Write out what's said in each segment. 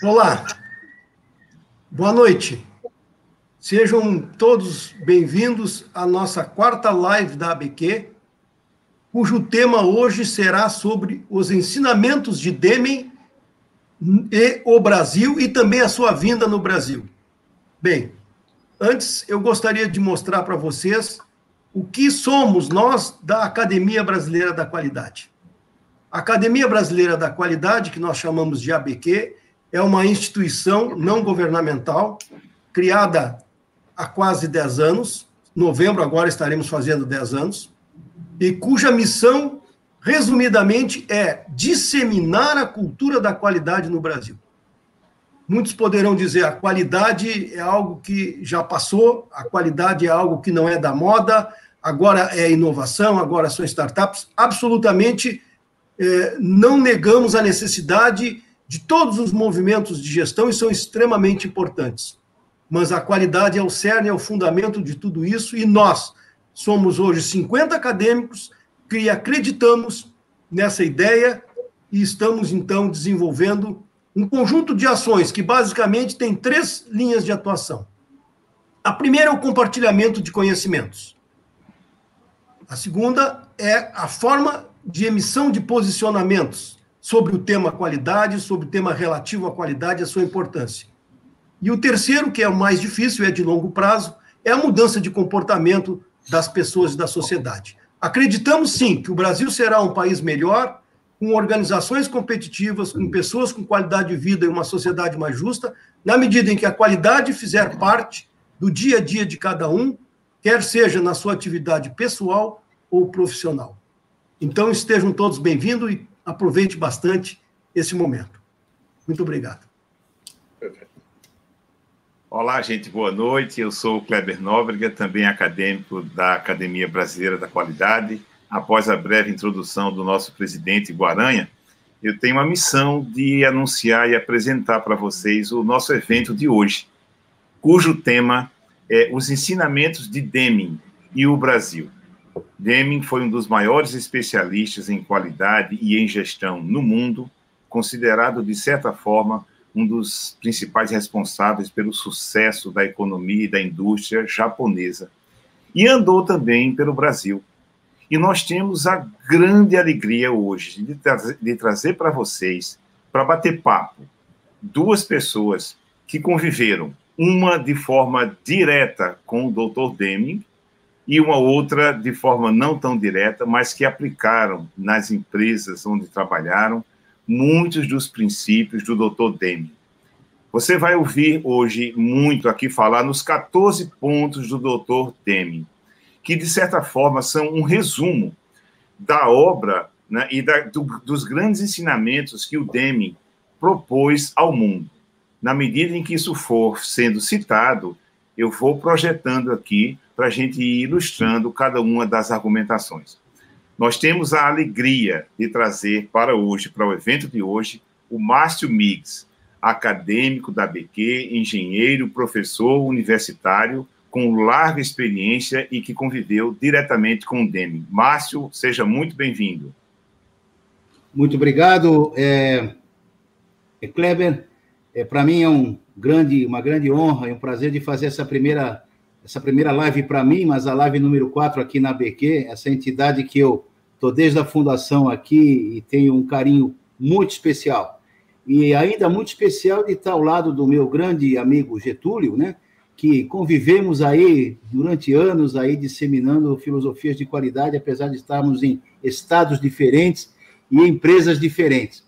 Olá, boa noite. Sejam todos bem-vindos à nossa quarta live da ABQ, cujo tema hoje será sobre os ensinamentos de Deming e o Brasil e também a sua vinda no Brasil. Bem, antes eu gostaria de mostrar para vocês o que somos nós da Academia Brasileira da Qualidade. A Academia Brasileira da Qualidade, que nós chamamos de ABQ, é uma instituição não governamental criada há quase 10 anos. Novembro agora estaremos fazendo 10 anos e cuja missão, resumidamente, é disseminar a cultura da qualidade no Brasil. Muitos poderão dizer a qualidade é algo que já passou, a qualidade é algo que não é da moda, agora é inovação, agora são startups. Absolutamente é, não negamos a necessidade de todos os movimentos de gestão e são extremamente importantes. Mas a qualidade é o cerne, é o fundamento de tudo isso, e nós somos hoje 50 acadêmicos que acreditamos nessa ideia e estamos, então, desenvolvendo um conjunto de ações que basicamente tem três linhas de atuação. A primeira é o compartilhamento de conhecimentos. A segunda é a forma de emissão de posicionamentos sobre o tema qualidade, sobre o tema relativo à qualidade e a sua importância. E o terceiro, que é o mais difícil, é de longo prazo, é a mudança de comportamento das pessoas e da sociedade. Acreditamos sim que o Brasil será um país melhor, com organizações competitivas, com pessoas com qualidade de vida e uma sociedade mais justa, na medida em que a qualidade fizer parte do dia a dia de cada um, quer seja na sua atividade pessoal ou profissional. Então estejam todos bem-vindos e aproveite bastante esse momento. Muito obrigado. Olá, gente, boa noite. Eu sou o Kleber Nóbrega, também acadêmico da Academia Brasileira da Qualidade. Após a breve introdução do nosso presidente Guaranha, eu tenho a missão de anunciar e apresentar para vocês o nosso evento de hoje, cujo tema é os ensinamentos de Deming e o Brasil. Deming foi um dos maiores especialistas em qualidade e em gestão no mundo, considerado, de certa forma, um dos principais responsáveis pelo sucesso da economia e da indústria japonesa. E andou também pelo Brasil. E nós temos a grande alegria hoje de, tra de trazer para vocês, para bater papo, duas pessoas que conviveram, uma de forma direta com o Dr. Deming e uma outra de forma não tão direta, mas que aplicaram nas empresas onde trabalharam muitos dos princípios do Dr. Deming. Você vai ouvir hoje muito aqui falar nos 14 pontos do Dr. Deming, que de certa forma são um resumo da obra né, e da, do, dos grandes ensinamentos que o Deming propôs ao mundo. Na medida em que isso for sendo citado, eu vou projetando aqui para a gente ir ilustrando cada uma das argumentações. Nós temos a alegria de trazer para hoje, para o evento de hoje, o Márcio Miggs, acadêmico da BQ, engenheiro, professor universitário, com larga experiência e que conviveu diretamente com o Deming. Márcio, seja muito bem-vindo. Muito obrigado, é, é Kleber. É, para mim é um grande, uma grande honra e um prazer de fazer essa primeira essa primeira live para mim, mas a live número 4 aqui na BQ, essa entidade que eu estou desde a fundação aqui e tenho um carinho muito especial. E ainda muito especial de estar ao lado do meu grande amigo Getúlio, né? que convivemos aí durante anos aí disseminando filosofias de qualidade, apesar de estarmos em estados diferentes e empresas diferentes.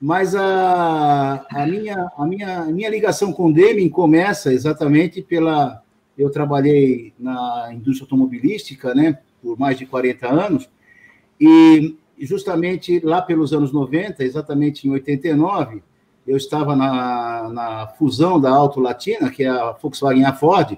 Mas a, a, minha, a, minha, a minha ligação com o Deming começa exatamente pela, eu trabalhei na indústria automobilística, né, por mais de 40 anos, e justamente lá pelos anos 90, exatamente em 89, eu estava na, na fusão da Auto Latina, que é a Volkswagen e a Ford,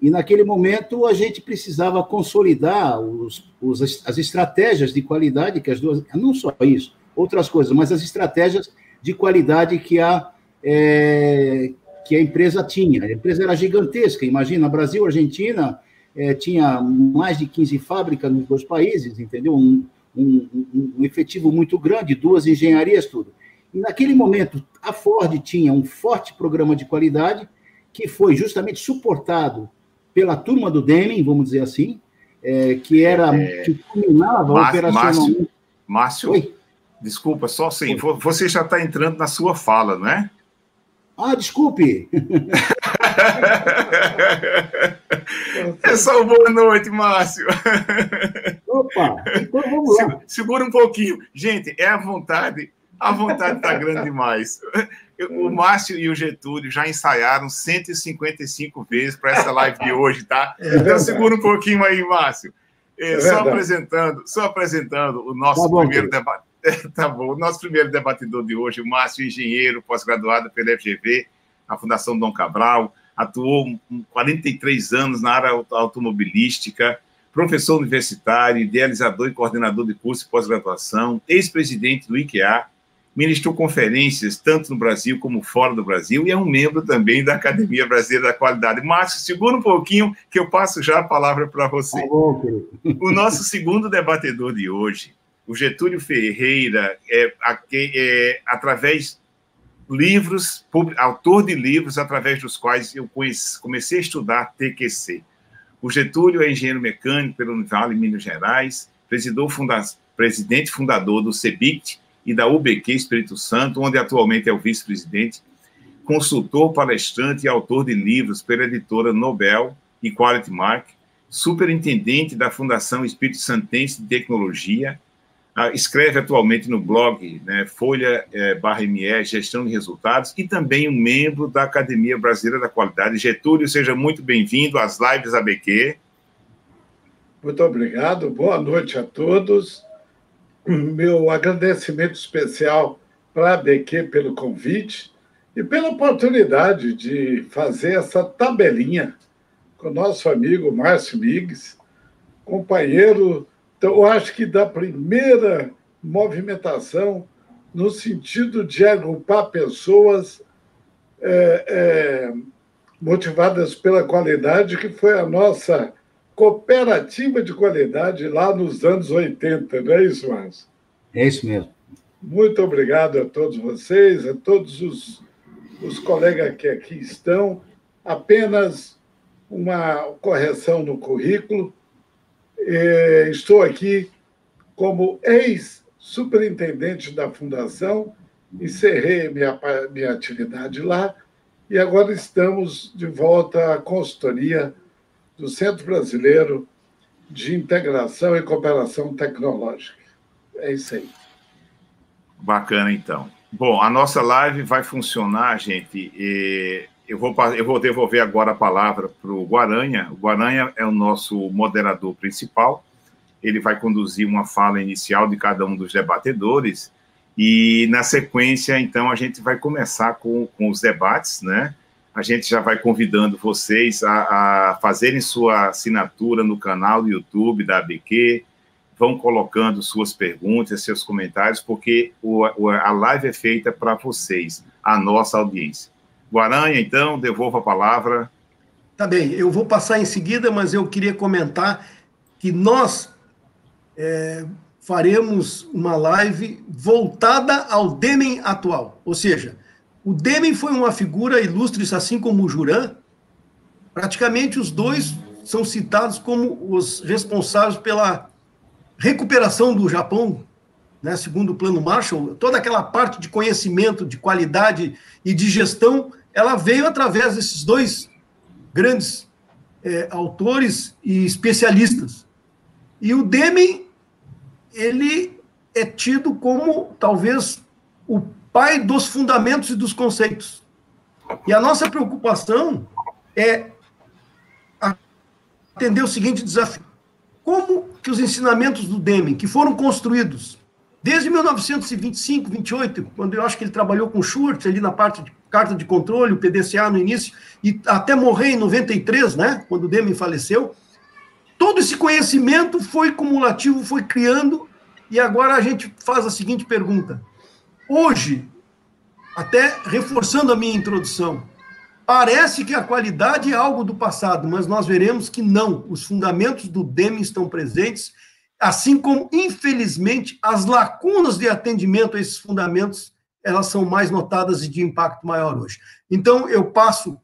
e naquele momento a gente precisava consolidar os, os, as estratégias de qualidade que as duas, não só isso, outras coisas, mas as estratégias de qualidade que a, é, que a empresa tinha. A empresa era gigantesca, imagina, Brasil, Argentina, é, tinha mais de 15 fábricas nos dois países, entendeu? Um, um, um, efetivo muito grande, duas engenharias, tudo. naquele momento, a Ford tinha um forte programa de qualidade, que foi justamente suportado pela turma do Deming, vamos dizer assim, é, que era é... que culminava operacionalmente. Márcio, Márcio desculpa, só assim, você já está entrando na sua fala, não é? Ah, desculpe. É só boa noite, Márcio. Opa, então vamos lá. Segura um pouquinho. Gente, é a vontade. A vontade está grande demais. O Márcio e o Getúlio já ensaiaram 155 vezes para essa live de hoje, tá? É então segura um pouquinho aí, Márcio. É, é só apresentando, só apresentando o nosso tá bom, primeiro debate. tá bom. O nosso primeiro debatedor de hoje, o Márcio, engenheiro, pós-graduado pela FGV, a Fundação Dom Cabral, atuou 43 anos na área automobilística, professor universitário, idealizador e coordenador de curso de pós-graduação, ex-presidente do IKEA, ministrou conferências tanto no Brasil como fora do Brasil e é um membro também da Academia Brasileira da Qualidade. Márcio, segura um pouquinho que eu passo já a palavra para você. Tá bom, o nosso segundo debatedor de hoje, o Getúlio Ferreira, é, é através livros, autor de livros através dos quais eu conheci, comecei a estudar TQC. O Getúlio é engenheiro mecânico pelo Vale Minas Gerais, presidente fundador do CEBIT e da UBQ Espírito Santo, onde atualmente é o vice-presidente, consultor, palestrante e autor de livros pela editora Nobel e Quality Mark, superintendente da Fundação Espírito Santense de Tecnologia, escreve atualmente no blog né, Folha é, barra ME, Gestão de Resultados, e também um membro da Academia Brasileira da Qualidade. Getúlio, seja muito bem-vindo às lives ABQ. Muito obrigado, boa noite a todos. Meu agradecimento especial para a ABQ pelo convite e pela oportunidade de fazer essa tabelinha com o nosso amigo Márcio Migues, companheiro então, eu acho que da primeira movimentação, no sentido de agrupar pessoas é, é, motivadas pela qualidade, que foi a nossa cooperativa de qualidade lá nos anos 80, não é isso, Márcio? É isso mesmo. Muito obrigado a todos vocês, a todos os, os colegas que aqui estão. Apenas uma correção no currículo. É, estou aqui como ex-superintendente da Fundação, encerrei minha, minha atividade lá e agora estamos de volta à consultoria do Centro Brasileiro de Integração e Cooperação Tecnológica. É isso aí. Bacana, então. Bom, a nossa live vai funcionar, gente, eu vou, eu vou devolver agora a palavra para o Guaranha. O Guaranha é o nosso moderador principal. Ele vai conduzir uma fala inicial de cada um dos debatedores. E, na sequência, então, a gente vai começar com, com os debates, né? A gente já vai convidando vocês a, a fazerem sua assinatura no canal do YouTube da ABQ, vão colocando suas perguntas, seus comentários, porque o, a live é feita para vocês, a nossa audiência. Guaranha, então, devolvo a palavra. Tá bem, eu vou passar em seguida, mas eu queria comentar que nós é, faremos uma live voltada ao Demem atual. Ou seja, o Demem foi uma figura ilustre, assim como o Juran. Praticamente os dois são citados como os responsáveis pela recuperação do Japão né, segundo o Plano Marshall, toda aquela parte de conhecimento, de qualidade e de gestão ela veio através desses dois grandes é, autores e especialistas. E o Deming, ele é tido como, talvez, o pai dos fundamentos e dos conceitos. E a nossa preocupação é atender o seguinte desafio. Como que os ensinamentos do Deming, que foram construídos desde 1925, 28, quando eu acho que ele trabalhou com Schurz ali na parte de carta de controle, o PDCA no início, e até morrer em 93, né, quando o Deming faleceu. Todo esse conhecimento foi cumulativo, foi criando, e agora a gente faz a seguinte pergunta. Hoje, até reforçando a minha introdução, parece que a qualidade é algo do passado, mas nós veremos que não. Os fundamentos do Deming estão presentes, assim como, infelizmente, as lacunas de atendimento a esses fundamentos elas são mais notadas e de impacto maior hoje. Então, eu passo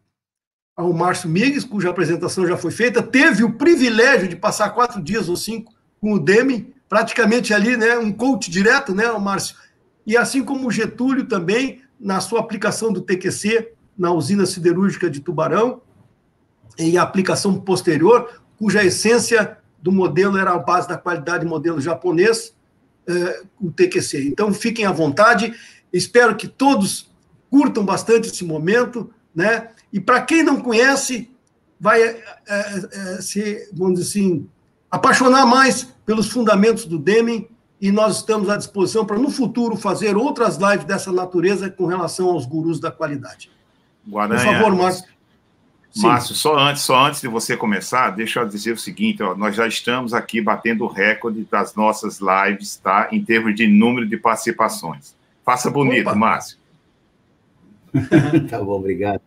ao Márcio Migues, cuja apresentação já foi feita, teve o privilégio de passar quatro dias ou cinco com o Demi, praticamente ali, né, um coach direto, né, Márcio? E assim como o Getúlio também, na sua aplicação do TQC na usina siderúrgica de Tubarão, em aplicação posterior, cuja essência do modelo era a base da qualidade modelo japonês, eh, o TQC. Então, fiquem à vontade, espero que todos curtam bastante esse momento, né? E para quem não conhece, vai é, é, se, vamos dizer assim, apaixonar mais pelos fundamentos do Deming e nós estamos à disposição para, no futuro, fazer outras lives dessa natureza com relação aos gurus da qualidade. Guaranha, Por favor, Márcio. Márcio, só antes, só antes de você começar, deixa eu dizer o seguinte, ó, nós já estamos aqui batendo o recorde das nossas lives, tá? Em termos de número de participações. Faça bonito, Opa. Márcio. tá bom, obrigado.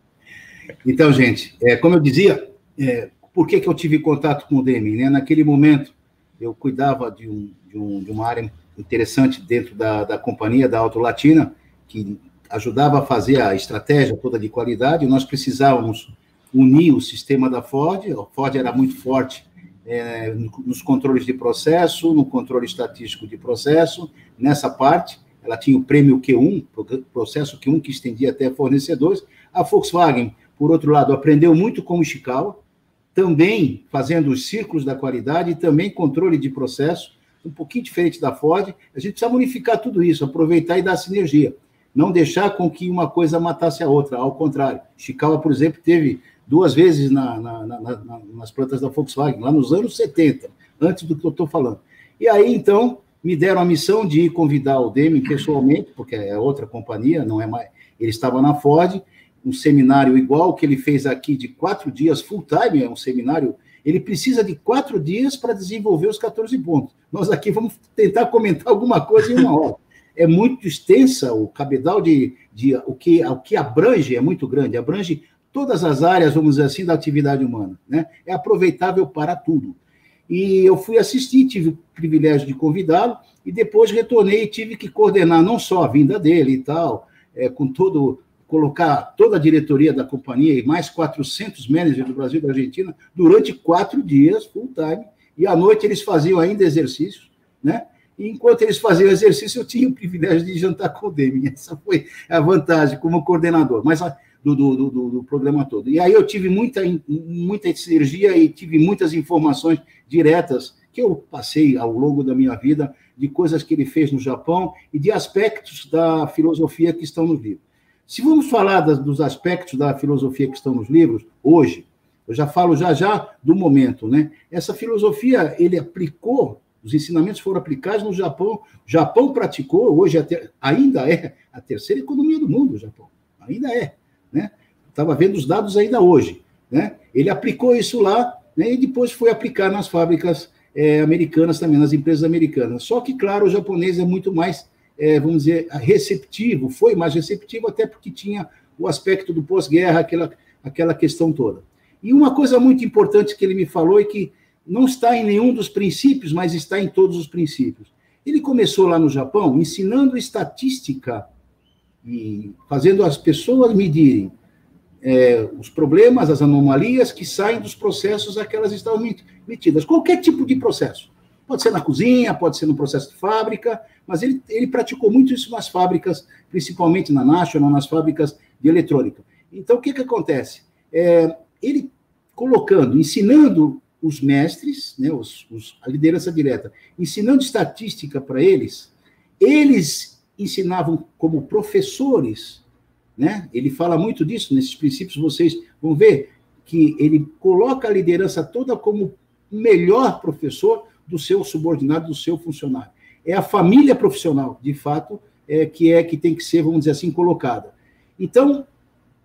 Então, gente, é, como eu dizia, é, por que, que eu tive contato com o Demi? Né? Naquele momento, eu cuidava de, um, de, um, de uma área interessante dentro da, da companhia, da Auto Latina, que ajudava a fazer a estratégia toda de qualidade, nós precisávamos unir o sistema da Ford, a Ford era muito forte é, nos controles de processo, no controle estatístico de processo, nessa parte, ela tinha o prêmio Q1, processo Q1 que estendia até fornecedores, a Volkswagen por outro lado, aprendeu muito com o Ishikawa, também fazendo os círculos da qualidade também controle de processo, um pouquinho diferente da Ford. A gente precisa unificar tudo isso, aproveitar e dar sinergia. Não deixar com que uma coisa matasse a outra, ao contrário. Ishikawa, por exemplo, teve duas vezes na, na, na, nas plantas da Volkswagen, lá nos anos 70, antes do que eu estou falando. E aí, então, me deram a missão de convidar o Deming pessoalmente, porque é outra companhia, não é mais. Ele estava na Ford, um seminário igual que ele fez aqui de quatro dias, full time, é um seminário, ele precisa de quatro dias para desenvolver os 14 pontos. Nós aqui vamos tentar comentar alguma coisa em uma hora. É muito extensa, o cabedal de, de o, que, o que abrange é muito grande, abrange todas as áreas, vamos dizer assim, da atividade humana. Né? É aproveitável para tudo. E eu fui assistir, tive o privilégio de convidá-lo, e depois retornei e tive que coordenar não só a vinda dele e tal, é, com todo colocar toda a diretoria da companhia e mais 400 managers do Brasil e da Argentina durante quatro dias, full time, e à noite eles faziam ainda exercícios, né? E enquanto eles faziam exercício, eu tinha o privilégio de jantar com o Demi. Essa foi a vantagem como coordenador, mas do, do, do, do, programa todo. E aí eu tive muita, muita sinergia e tive muitas informações diretas que eu passei ao longo da minha vida de coisas que ele fez no Japão e de aspectos da filosofia que estão no livro. Se vamos falar das, dos aspectos da filosofia que estão nos livros, hoje, eu já falo já já do momento, né? Essa filosofia, ele aplicou, os ensinamentos foram aplicados no Japão, o Japão praticou, hoje até, ainda é a terceira economia do mundo, o Japão, ainda é, né? Estava vendo os dados ainda hoje, né? Ele aplicou isso lá, né? E depois foi aplicar nas fábricas é, americanas também, nas empresas americanas. Só que, claro, o japonês é muito mais é, vamos dizer, receptivo, foi mais receptivo, até porque tinha o aspecto do pós-guerra, aquela, aquela questão toda. E uma coisa muito importante que ele me falou e que não está em nenhum dos princípios, mas está em todos os princípios. Ele começou lá no Japão ensinando estatística e fazendo as pessoas medirem é, os problemas, as anomalias que saem dos processos a que elas estavam metidas. Qualquer tipo de processo. Pode ser na cozinha, pode ser no processo de fábrica, mas ele, ele praticou muito isso nas fábricas, principalmente na National, nas fábricas de eletrônica. Então, o que, que acontece? É, ele colocando, ensinando os mestres, né, os, os, a liderança direta, ensinando estatística para eles, eles ensinavam como professores, né? Ele fala muito disso nesses princípios, vocês vão ver que ele coloca a liderança toda como melhor professor do seu subordinado, do seu funcionário é a família profissional, de fato, é, que é que tem que ser, vamos dizer assim, colocada. Então,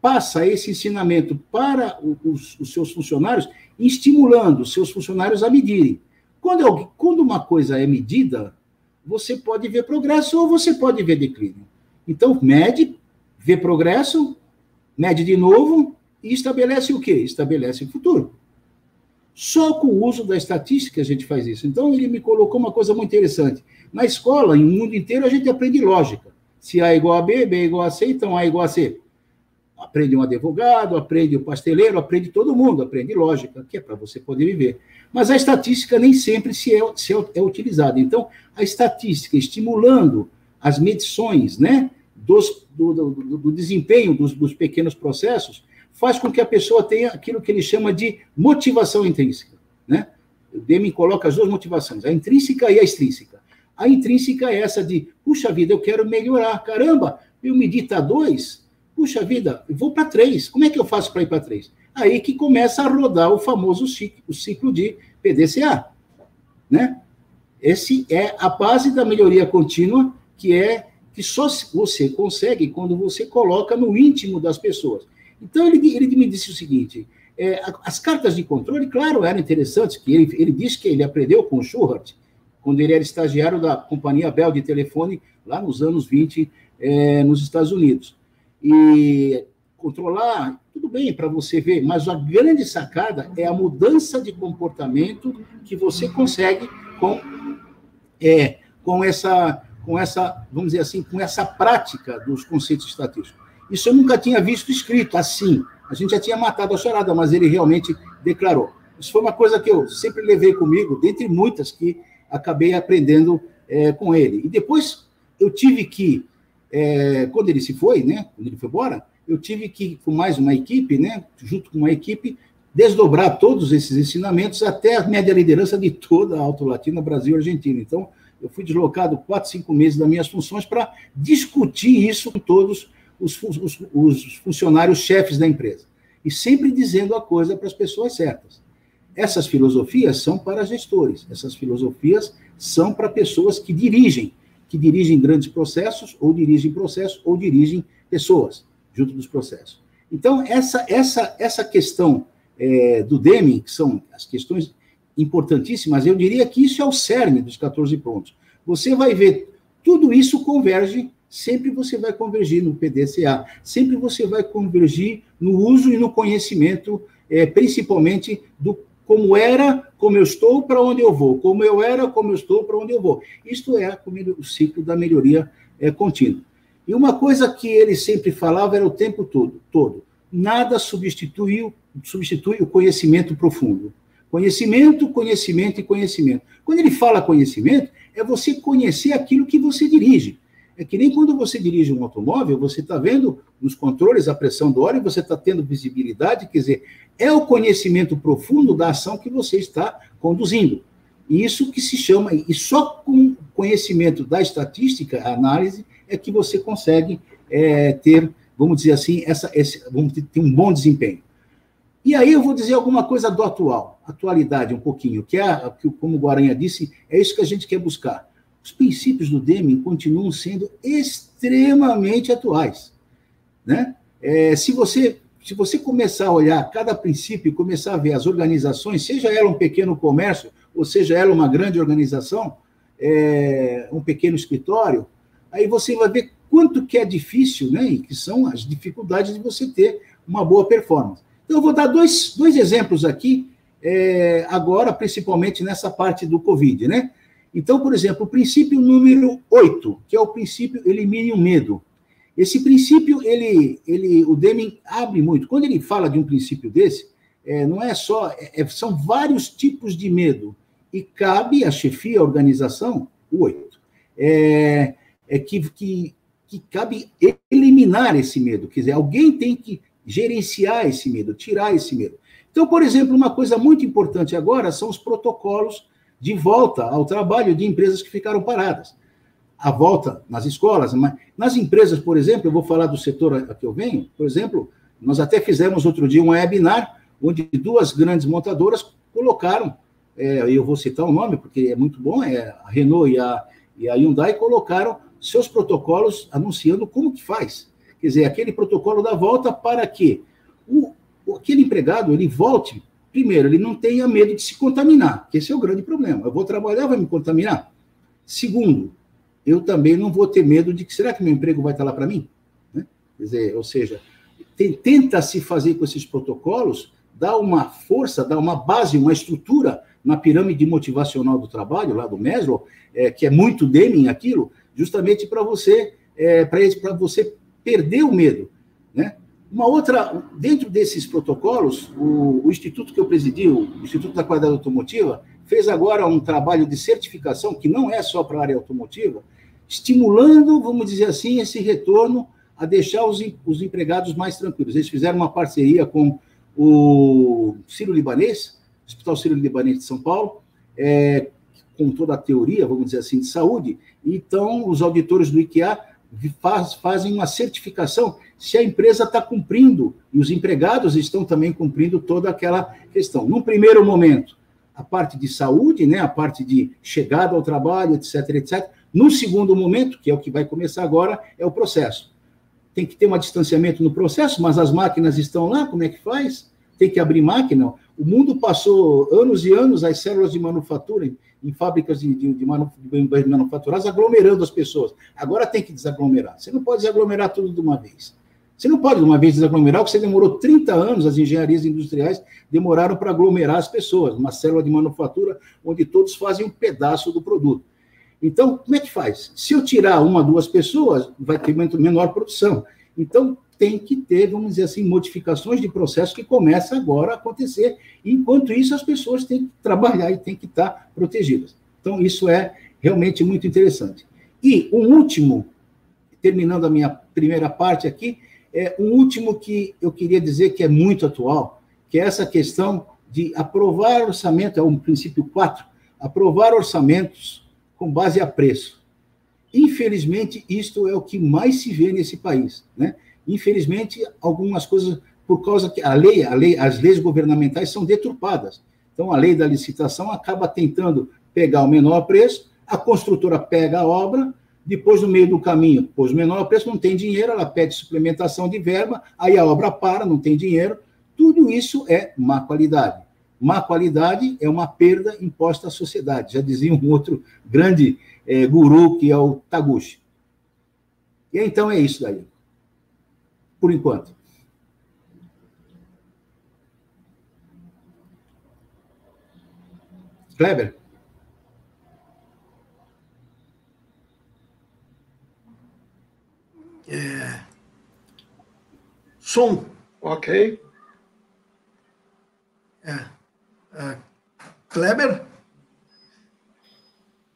passa esse ensinamento para os, os seus funcionários, estimulando os seus funcionários a medirem. Quando, quando uma coisa é medida, você pode ver progresso ou você pode ver declínio. Então, mede, vê progresso, mede de novo e estabelece o quê? Estabelece o futuro. Só com o uso da estatística a gente faz isso. Então, ele me colocou uma coisa muito interessante. Na escola, no mundo inteiro, a gente aprende lógica. Se A é igual a B, B é igual a C, então A é igual a C. Aprende um advogado, aprende o um pasteleiro, aprende todo mundo, aprende lógica, que é para você poder viver. Mas a estatística nem sempre se é, se é, é utilizada. Então, a estatística estimulando as medições né, dos, do, do, do desempenho dos, dos pequenos processos faz com que a pessoa tenha aquilo que ele chama de motivação intrínseca. Né? O Deming coloca as duas motivações, a intrínseca e a extrínseca. A intrínseca é essa de, puxa vida, eu quero melhorar. Caramba, eu medi tá dois, puxa vida, vou para três. Como é que eu faço para ir para três? Aí que começa a rodar o famoso ciclo, o ciclo de PDCA. Né? Esse é a base da melhoria contínua, que é que só você consegue quando você coloca no íntimo das pessoas. Então, ele, ele me disse o seguinte: é, as cartas de controle, claro, eram interessantes, que ele, ele disse que ele aprendeu com o Schubert, quando ele era estagiário da companhia Bell de telefone, lá nos anos 20, é, nos Estados Unidos. E controlar, tudo bem para você ver, mas a grande sacada é a mudança de comportamento que você consegue com, é, com, essa, com essa, vamos dizer assim, com essa prática dos conceitos estatísticos. Isso eu nunca tinha visto escrito assim. A gente já tinha matado a charada, mas ele realmente declarou. Isso foi uma coisa que eu sempre levei comigo, dentre muitas que acabei aprendendo é, com ele. E depois eu tive que, é, quando ele se foi, né, quando ele foi embora, eu tive que, com mais uma equipe, né, junto com uma equipe, desdobrar todos esses ensinamentos até a média liderança de toda a Alto Latina, Brasil e Argentina. Então, eu fui deslocado quatro, cinco meses das minhas funções para discutir isso com todos os, os, os funcionários chefes da empresa. E sempre dizendo a coisa para as pessoas certas. Essas filosofias são para gestores, essas filosofias são para pessoas que dirigem, que dirigem grandes processos, ou dirigem processos, ou dirigem pessoas junto dos processos. Então, essa, essa, essa questão é, do Deming, que são as questões importantíssimas, eu diria que isso é o cerne dos 14 pontos. Você vai ver, tudo isso converge sempre você vai convergir no PDCA, sempre você vai convergir no uso e no conhecimento, é, principalmente do como era, como eu estou, para onde eu vou, como eu era, como eu estou, para onde eu vou. Isto é o ciclo da melhoria é, contínua. E uma coisa que ele sempre falava era o tempo todo, todo nada substitui, substitui o conhecimento profundo. Conhecimento, conhecimento e conhecimento. Quando ele fala conhecimento, é você conhecer aquilo que você dirige. É que nem quando você dirige um automóvel, você está vendo nos controles a pressão do óleo, você está tendo visibilidade, quer dizer, é o conhecimento profundo da ação que você está conduzindo. E isso que se chama, e só com conhecimento da estatística, a análise, é que você consegue é, ter, vamos dizer assim, essa, esse, vamos ter, ter um bom desempenho. E aí eu vou dizer alguma coisa do atual, atualidade um pouquinho, que é, como o Guaranha disse, é isso que a gente quer buscar os princípios do Deming continuam sendo extremamente atuais. Né? É, se, você, se você começar a olhar cada princípio e começar a ver as organizações, seja ela um pequeno comércio, ou seja ela uma grande organização, é, um pequeno escritório, aí você vai ver quanto que é difícil, né, e que são as dificuldades de você ter uma boa performance. Então, eu vou dar dois, dois exemplos aqui, é, agora, principalmente nessa parte do Covid, né? Então, por exemplo, o princípio número 8, que é o princípio elimine o medo. Esse princípio, ele, ele, o Deming abre muito. Quando ele fala de um princípio desse, é, não é só, é, são vários tipos de medo. E cabe à chefia, à organização, o 8, é, é que, que, que cabe eliminar esse medo. Quer dizer, alguém tem que gerenciar esse medo, tirar esse medo. Então, por exemplo, uma coisa muito importante agora são os protocolos de volta ao trabalho de empresas que ficaram paradas. A volta nas escolas, mas nas empresas, por exemplo, eu vou falar do setor a que eu venho, por exemplo, nós até fizemos outro dia um webinar onde duas grandes montadoras colocaram, é, eu vou citar o nome porque é muito bom, é a Renault e a, e a Hyundai colocaram seus protocolos anunciando como que faz. Quer dizer, aquele protocolo da volta para que o, aquele empregado ele volte Primeiro, ele não tenha medo de se contaminar, que esse é o grande problema. Eu vou trabalhar, vai me contaminar? Segundo, eu também não vou ter medo de que será que meu emprego vai estar lá para mim? Né? Dizer, ou seja, tem, tenta se fazer com esses protocolos, dar uma força, dar uma base, uma estrutura na pirâmide motivacional do trabalho, lá do Maslow, é, que é muito Deming aquilo, justamente para você é, para você perder o medo. Né? Uma outra, dentro desses protocolos, o, o, instituto que eu presidi, o Instituto da Qualidade Automotiva, fez agora um trabalho de certificação, que não é só para a área automotiva, estimulando, vamos dizer assim, esse retorno a deixar os, os empregados mais tranquilos. Eles fizeram uma parceria com o Ciro Libanês, Hospital Ciro Libanês de São Paulo, é, com toda a teoria, vamos dizer assim, de saúde. Então, os auditores do IKEA faz, fazem uma certificação se a empresa está cumprindo, e os empregados estão também cumprindo toda aquela questão. Num primeiro momento, a parte de saúde, né, a parte de chegada ao trabalho, etc, etc. No segundo momento, que é o que vai começar agora, é o processo. Tem que ter um distanciamento no processo, mas as máquinas estão lá, como é que faz? Tem que abrir máquina. O mundo passou anos e anos as células de manufatura em, em fábricas de, de, de, de manufaturadas aglomerando as pessoas. Agora tem que desaglomerar. Você não pode desaglomerar tudo de uma vez. Você não pode, de uma vez, desaglomerar, porque você demorou 30 anos, as engenharias industriais demoraram para aglomerar as pessoas, uma célula de manufatura onde todos fazem um pedaço do produto. Então, como é que faz? Se eu tirar uma, duas pessoas, vai ter menor produção. Então, tem que ter, vamos dizer assim, modificações de processo que começa agora a acontecer. Enquanto isso, as pessoas têm que trabalhar e têm que estar protegidas. Então, isso é realmente muito interessante. E um último, terminando a minha primeira parte aqui, é, um último que eu queria dizer que é muito atual, que é essa questão de aprovar orçamento, é um princípio 4, aprovar orçamentos com base a preço. Infelizmente, isto é o que mais se vê nesse país. Né? Infelizmente, algumas coisas, por causa que a lei, a lei, as leis governamentais são deturpadas. Então, a lei da licitação acaba tentando pegar o menor preço, a construtora pega a obra, depois, no meio do caminho, pôs o menor preço, não tem dinheiro, ela pede suplementação de verba, aí a obra para, não tem dinheiro. Tudo isso é má qualidade. Má qualidade é uma perda imposta à sociedade. Já dizia um outro grande é, guru, que é o Taguchi. E então é isso daí. Por enquanto. Kleber? É... Som. Ok. É. é. Kleber?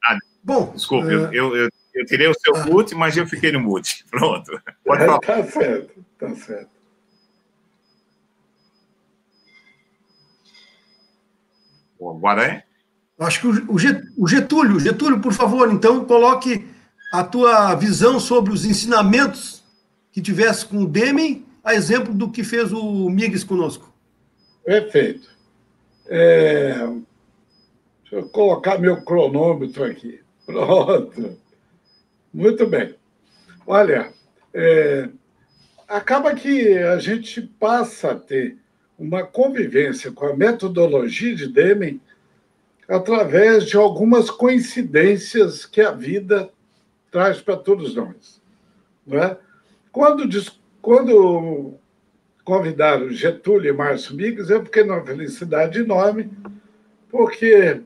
Ah, Bom. Desculpe, uh... eu, eu, eu, tirei o seu uh... mute, mas eu fiquei no mute. Pronto. Pode falar. tá certo, tá certo. Agora é? Acho que o Getúlio, Getúlio, por favor, então, coloque a tua visão sobre os ensinamentos que tivesse com o Deming, a exemplo do que fez o Migues conosco. Perfeito. É... Deixa eu colocar meu cronômetro aqui. Pronto. Muito bem. Olha, é... acaba que a gente passa a ter uma convivência com a metodologia de Deming através de algumas coincidências que a vida traz para todos nós. Não é? quando, quando convidaram Getúlio e Márcio Migues, eu fiquei numa felicidade enorme, porque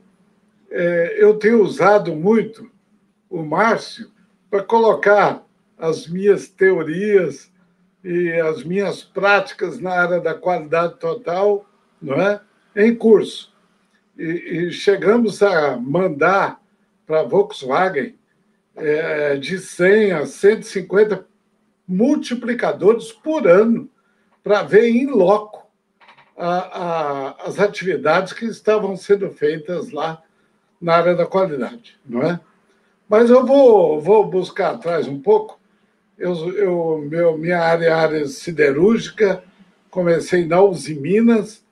é, eu tenho usado muito o Márcio para colocar as minhas teorias e as minhas práticas na área da qualidade total não é? em curso. E, e chegamos a mandar para a Volkswagen é, de 100 a 150 multiplicadores por ano para ver em loco a, a, as atividades que estavam sendo feitas lá na área da qualidade, não é? Mas eu vou, vou buscar atrás um pouco. Eu, eu, meu, minha área é área siderúrgica, comecei na Uzi Minas,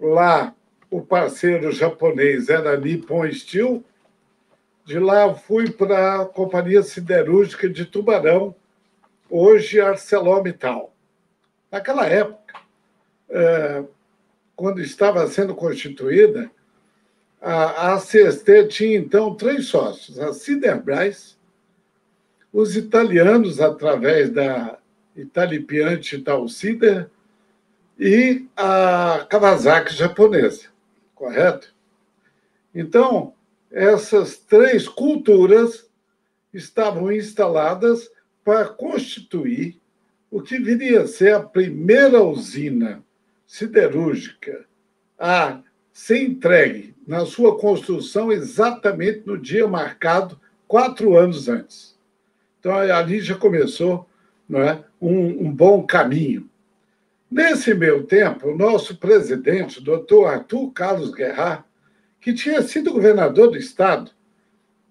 lá o parceiro japonês era Nippon Steel, de lá fui para a Companhia Siderúrgica de Tubarão, hoje ArcelorMittal. Naquela época, é, quando estava sendo constituída, a, a CST tinha então três sócios: a Siderbras, os italianos, através da Italipiante Italcider, e a Kawasaki japonesa, correto? Então, essas três culturas estavam instaladas para constituir o que viria a ser a primeira usina siderúrgica a ser entregue na sua construção exatamente no dia marcado, quatro anos antes. Então, ali já começou não é, um, um bom caminho. Nesse meio tempo, o nosso presidente, doutor Arthur Carlos Guerra, que tinha sido governador do estado,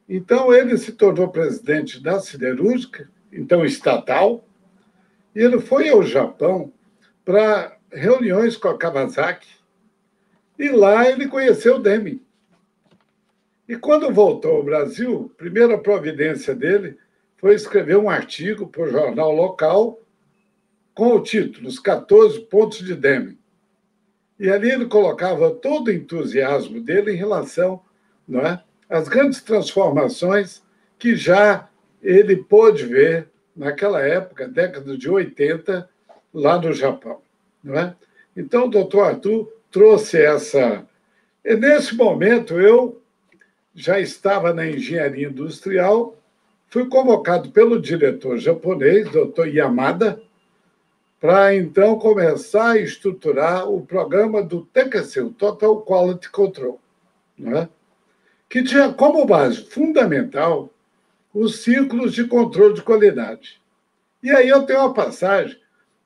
então ele se tornou presidente da siderúrgica, então estatal, e ele foi ao Japão para reuniões com a Kawasaki, e lá ele conheceu o Deming. E quando voltou ao Brasil, a primeira providência dele foi escrever um artigo para o jornal local com o título Os 14 Pontos de Deming. E ali ele colocava todo o entusiasmo dele em relação não é, às grandes transformações que já ele pôde ver naquela época, década de 80, lá no Japão. Não é? Então, o doutor Arthur trouxe essa. E nesse momento, eu já estava na engenharia industrial, fui convocado pelo diretor japonês, doutor Yamada, para então começar a estruturar o programa do TQC, Total Quality Control, né? que tinha como base fundamental os ciclos de controle de qualidade. E aí eu tenho uma passagem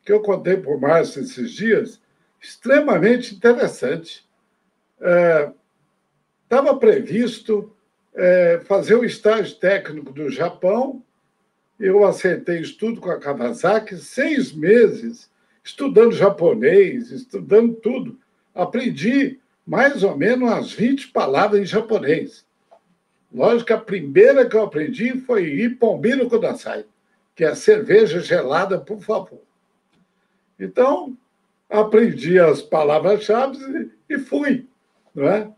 que eu contei para o Márcio esses dias, extremamente interessante. Estava é, previsto é, fazer o estágio técnico do Japão eu acertei estudo com a Kawasaki, seis meses estudando japonês, estudando tudo. Aprendi mais ou menos umas 20 palavras em japonês. Lógico que a primeira que eu aprendi foi Ipombiro Kudasai, que é cerveja gelada, por favor. Então, aprendi as palavras-chave e fui não é?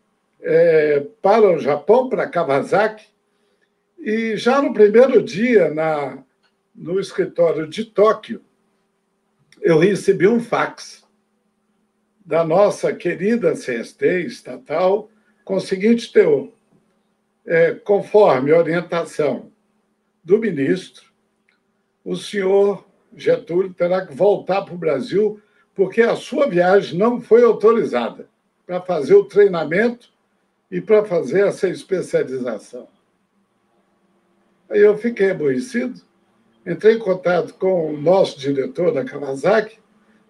É, para o Japão, para Kawasaki, e já no primeiro dia, na, no escritório de Tóquio, eu recebi um fax da nossa querida CST estatal com o seguinte teor: é, conforme orientação do ministro, o senhor Getúlio terá que voltar para o Brasil porque a sua viagem não foi autorizada para fazer o treinamento e para fazer essa especialização. Aí eu fiquei aborrecido, entrei em contato com o nosso diretor da Kawasaki,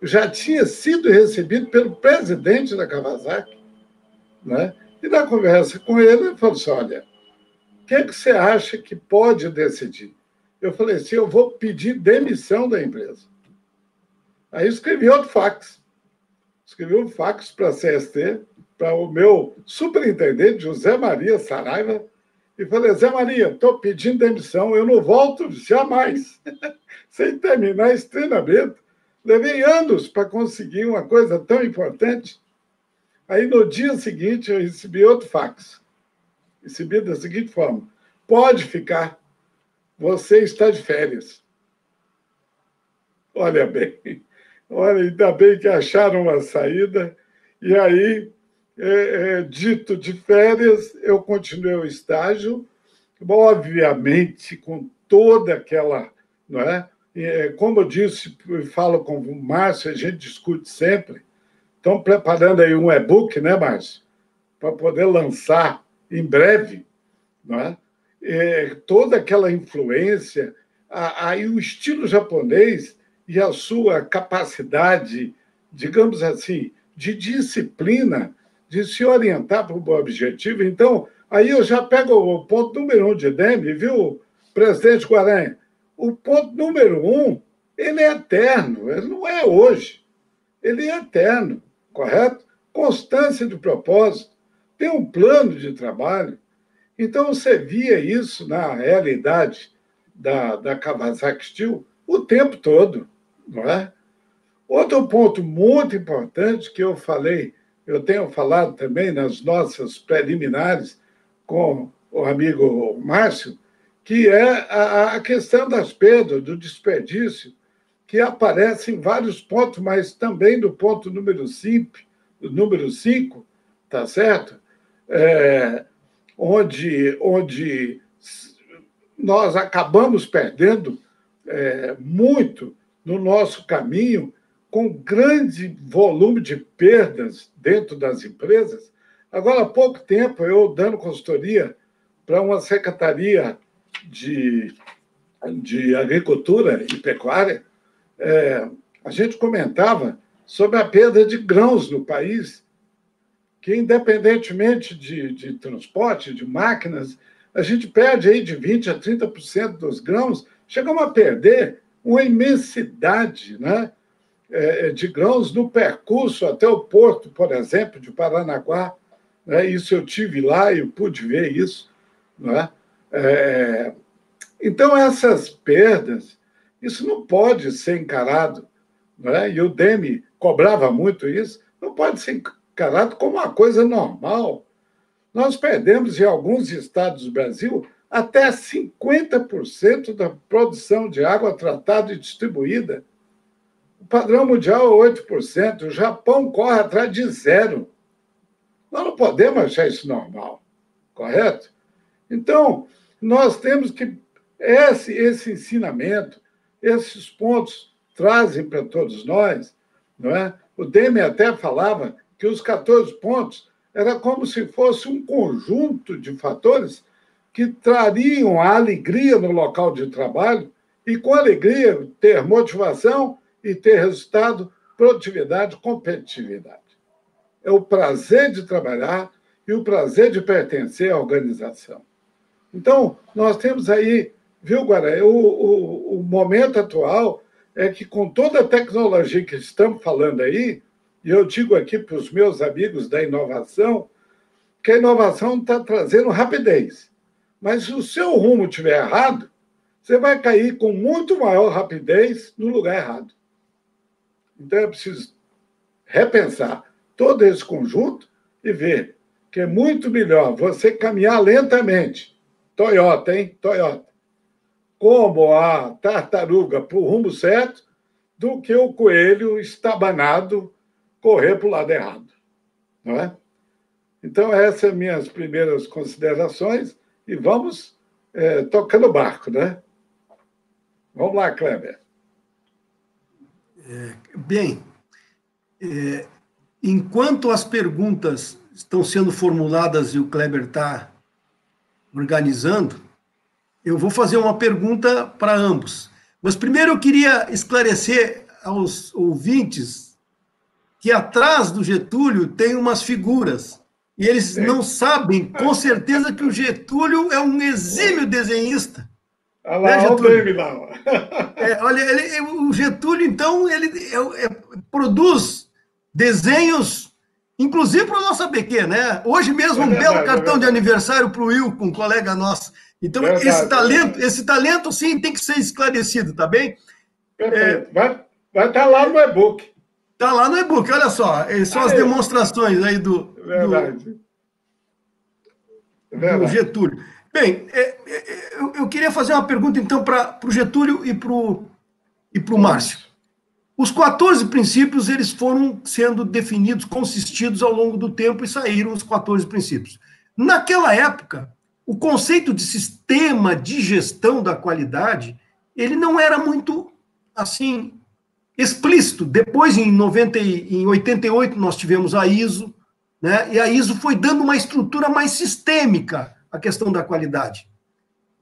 já tinha sido recebido pelo presidente da Kawasaki, né? e na conversa com ele, ele falou assim, olha, o que, é que você acha que pode decidir? Eu falei assim, eu vou pedir demissão da empresa. Aí escrevi outro fax. Escrevi um fax para a CST, para o meu superintendente, José Maria Saraiva, e falei, Zé Maria, estou pedindo demissão, eu não volto jamais. Sem terminar esse treinamento. Levei anos para conseguir uma coisa tão importante. Aí, no dia seguinte, eu recebi outro fax. Recebi da seguinte forma: pode ficar, você está de férias. Olha bem, olha, ainda bem que acharam uma saída. E aí é, é, dito de férias, eu continuei o estágio, obviamente com toda aquela, não é? é como eu disse, falo com o Márcio, a gente discute sempre. Estão preparando aí um e-book, né, Márcio? Para poder lançar em breve, não é? é toda aquela influência, aí o estilo japonês e a sua capacidade, digamos assim, de disciplina de se orientar para o objetivo. Então, aí eu já pego o ponto número um de Demi, viu, presidente Guaranha? O ponto número um, ele é eterno, ele não é hoje. Ele é eterno, correto? Constância de propósito, tem um plano de trabalho. Então, você via isso na realidade da, da Kawasaki Steel o tempo todo, não é? Outro ponto muito importante que eu falei eu tenho falado também nas nossas preliminares com o amigo Márcio, que é a, questão das perdas, do desperdício, que aparece em vários pontos, mas também do ponto número 5, número 5 tá certo? É, onde, onde nós acabamos perdendo é, muito no nosso caminho, com grande volume de perdas dentro das empresas. Agora, há pouco tempo, eu dando consultoria para uma secretaria de, de Agricultura e Pecuária, é, a gente comentava sobre a perda de grãos no país, que, independentemente de, de transporte, de máquinas, a gente perde aí de 20% a 30% dos grãos, chegamos a perder uma imensidade né, de grãos no percurso até o porto, por exemplo, de Paranaguá. Né, isso eu tive lá e pude ver isso. Né? É, então, essas perdas, isso não pode ser encarado, né? e o Demi cobrava muito isso, não pode ser encarado como uma coisa normal. Nós perdemos em alguns estados do Brasil até 50% da produção de água tratada e distribuída. O padrão mundial é 8%, o Japão corre atrás de zero. Nós não podemos achar isso normal, correto? Então, nós temos que. Esse, esse ensinamento, esses pontos trazem para todos nós, não é? O Demi até falava que os 14 pontos era como se fosse um conjunto de fatores que trariam a alegria no local de trabalho e, com alegria, ter motivação e ter resultado, produtividade, competitividade. É o prazer de trabalhar e o prazer de pertencer à organização. Então, nós temos aí, viu, Guará, o, o, o momento atual é que, com toda a tecnologia que estamos falando aí, e eu digo aqui para os meus amigos da inovação, que a inovação está trazendo rapidez. Mas se o seu rumo estiver errado, você vai cair com muito maior rapidez no lugar errado. Então é preciso repensar todo esse conjunto e ver que é muito melhor você caminhar lentamente Toyota, hein? Toyota. Como a tartaruga para o rumo certo, do que o coelho estabanado correr para o lado errado. Não é? Então, essas são minhas primeiras considerações e vamos é, tocando o barco, né? Vamos lá, Kleber. É, bem, é, enquanto as perguntas estão sendo formuladas e o Kleber está organizando, eu vou fazer uma pergunta para ambos. Mas primeiro eu queria esclarecer aos ouvintes que atrás do Getúlio tem umas figuras. E eles não sabem, com certeza, que o Getúlio é um exímio desenhista. Olha lá, né, Getúlio? Lá. É, olha, ele, o Getúlio, então, ele é, é, produz desenhos inclusive para o nosso ABQ, né? Hoje mesmo, é um belo cartão é de aniversário para o Will, um colega nosso. Então, verdade, esse talento, esse talento, sim, tem que ser esclarecido, tá bem? Perfeito. É, vai, vai estar tá lá no e-book. Está lá no e-book, olha só. São as demonstrações aí do, verdade. do, do Getúlio. Bem, é, é, eu, eu, queria fazer uma pergunta, então, para o Getúlio e para o e Márcio. Os 14 princípios eles foram sendo definidos, consistidos ao longo do tempo e saíram os 14 princípios. Naquela época, o conceito de sistema de gestão da qualidade, ele não era muito assim explícito. Depois em 90 em 88 nós tivemos a ISO, né? E a ISO foi dando uma estrutura mais sistêmica à questão da qualidade.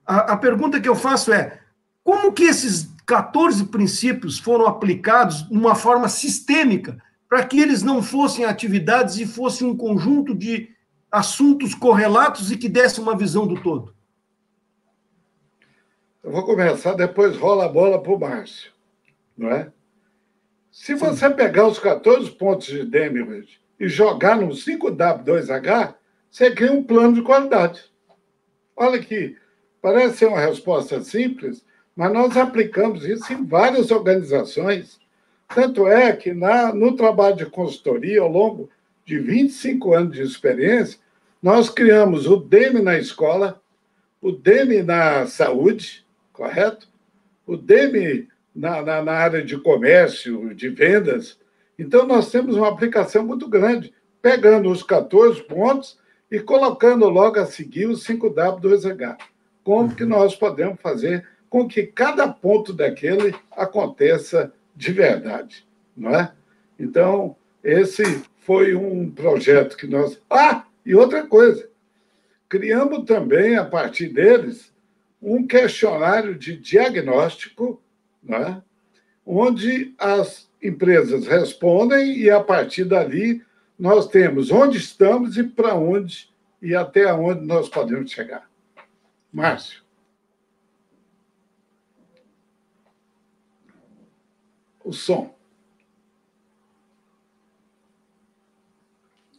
A, a pergunta que eu faço é: como que esses 14 princípios foram aplicados de uma forma sistêmica, para que eles não fossem atividades e fossem um conjunto de assuntos correlatos e que desse uma visão do todo. Eu vou começar, depois rola a bola para o Márcio. Não é? Se você pegar os 14 pontos de Demirage e jogar no 5W2H, você cria um plano de qualidade. Olha aqui, parece ser uma resposta simples, mas nós aplicamos isso em várias organizações. Tanto é que na, no trabalho de consultoria, ao longo de 25 anos de experiência, nós criamos o DEME na escola, o DEME na saúde, correto? O DEME na, na, na área de comércio, de vendas. Então, nós temos uma aplicação muito grande, pegando os 14 pontos e colocando logo a seguir o 5W2H. Como que nós podemos fazer com que cada ponto daquele aconteça de verdade, não é? Então, esse foi um projeto que nós. Ah, e outra coisa, criamos também, a partir deles, um questionário de diagnóstico, né, onde as empresas respondem e, a partir dali, nós temos onde estamos e para onde e até onde nós podemos chegar. Márcio. O som.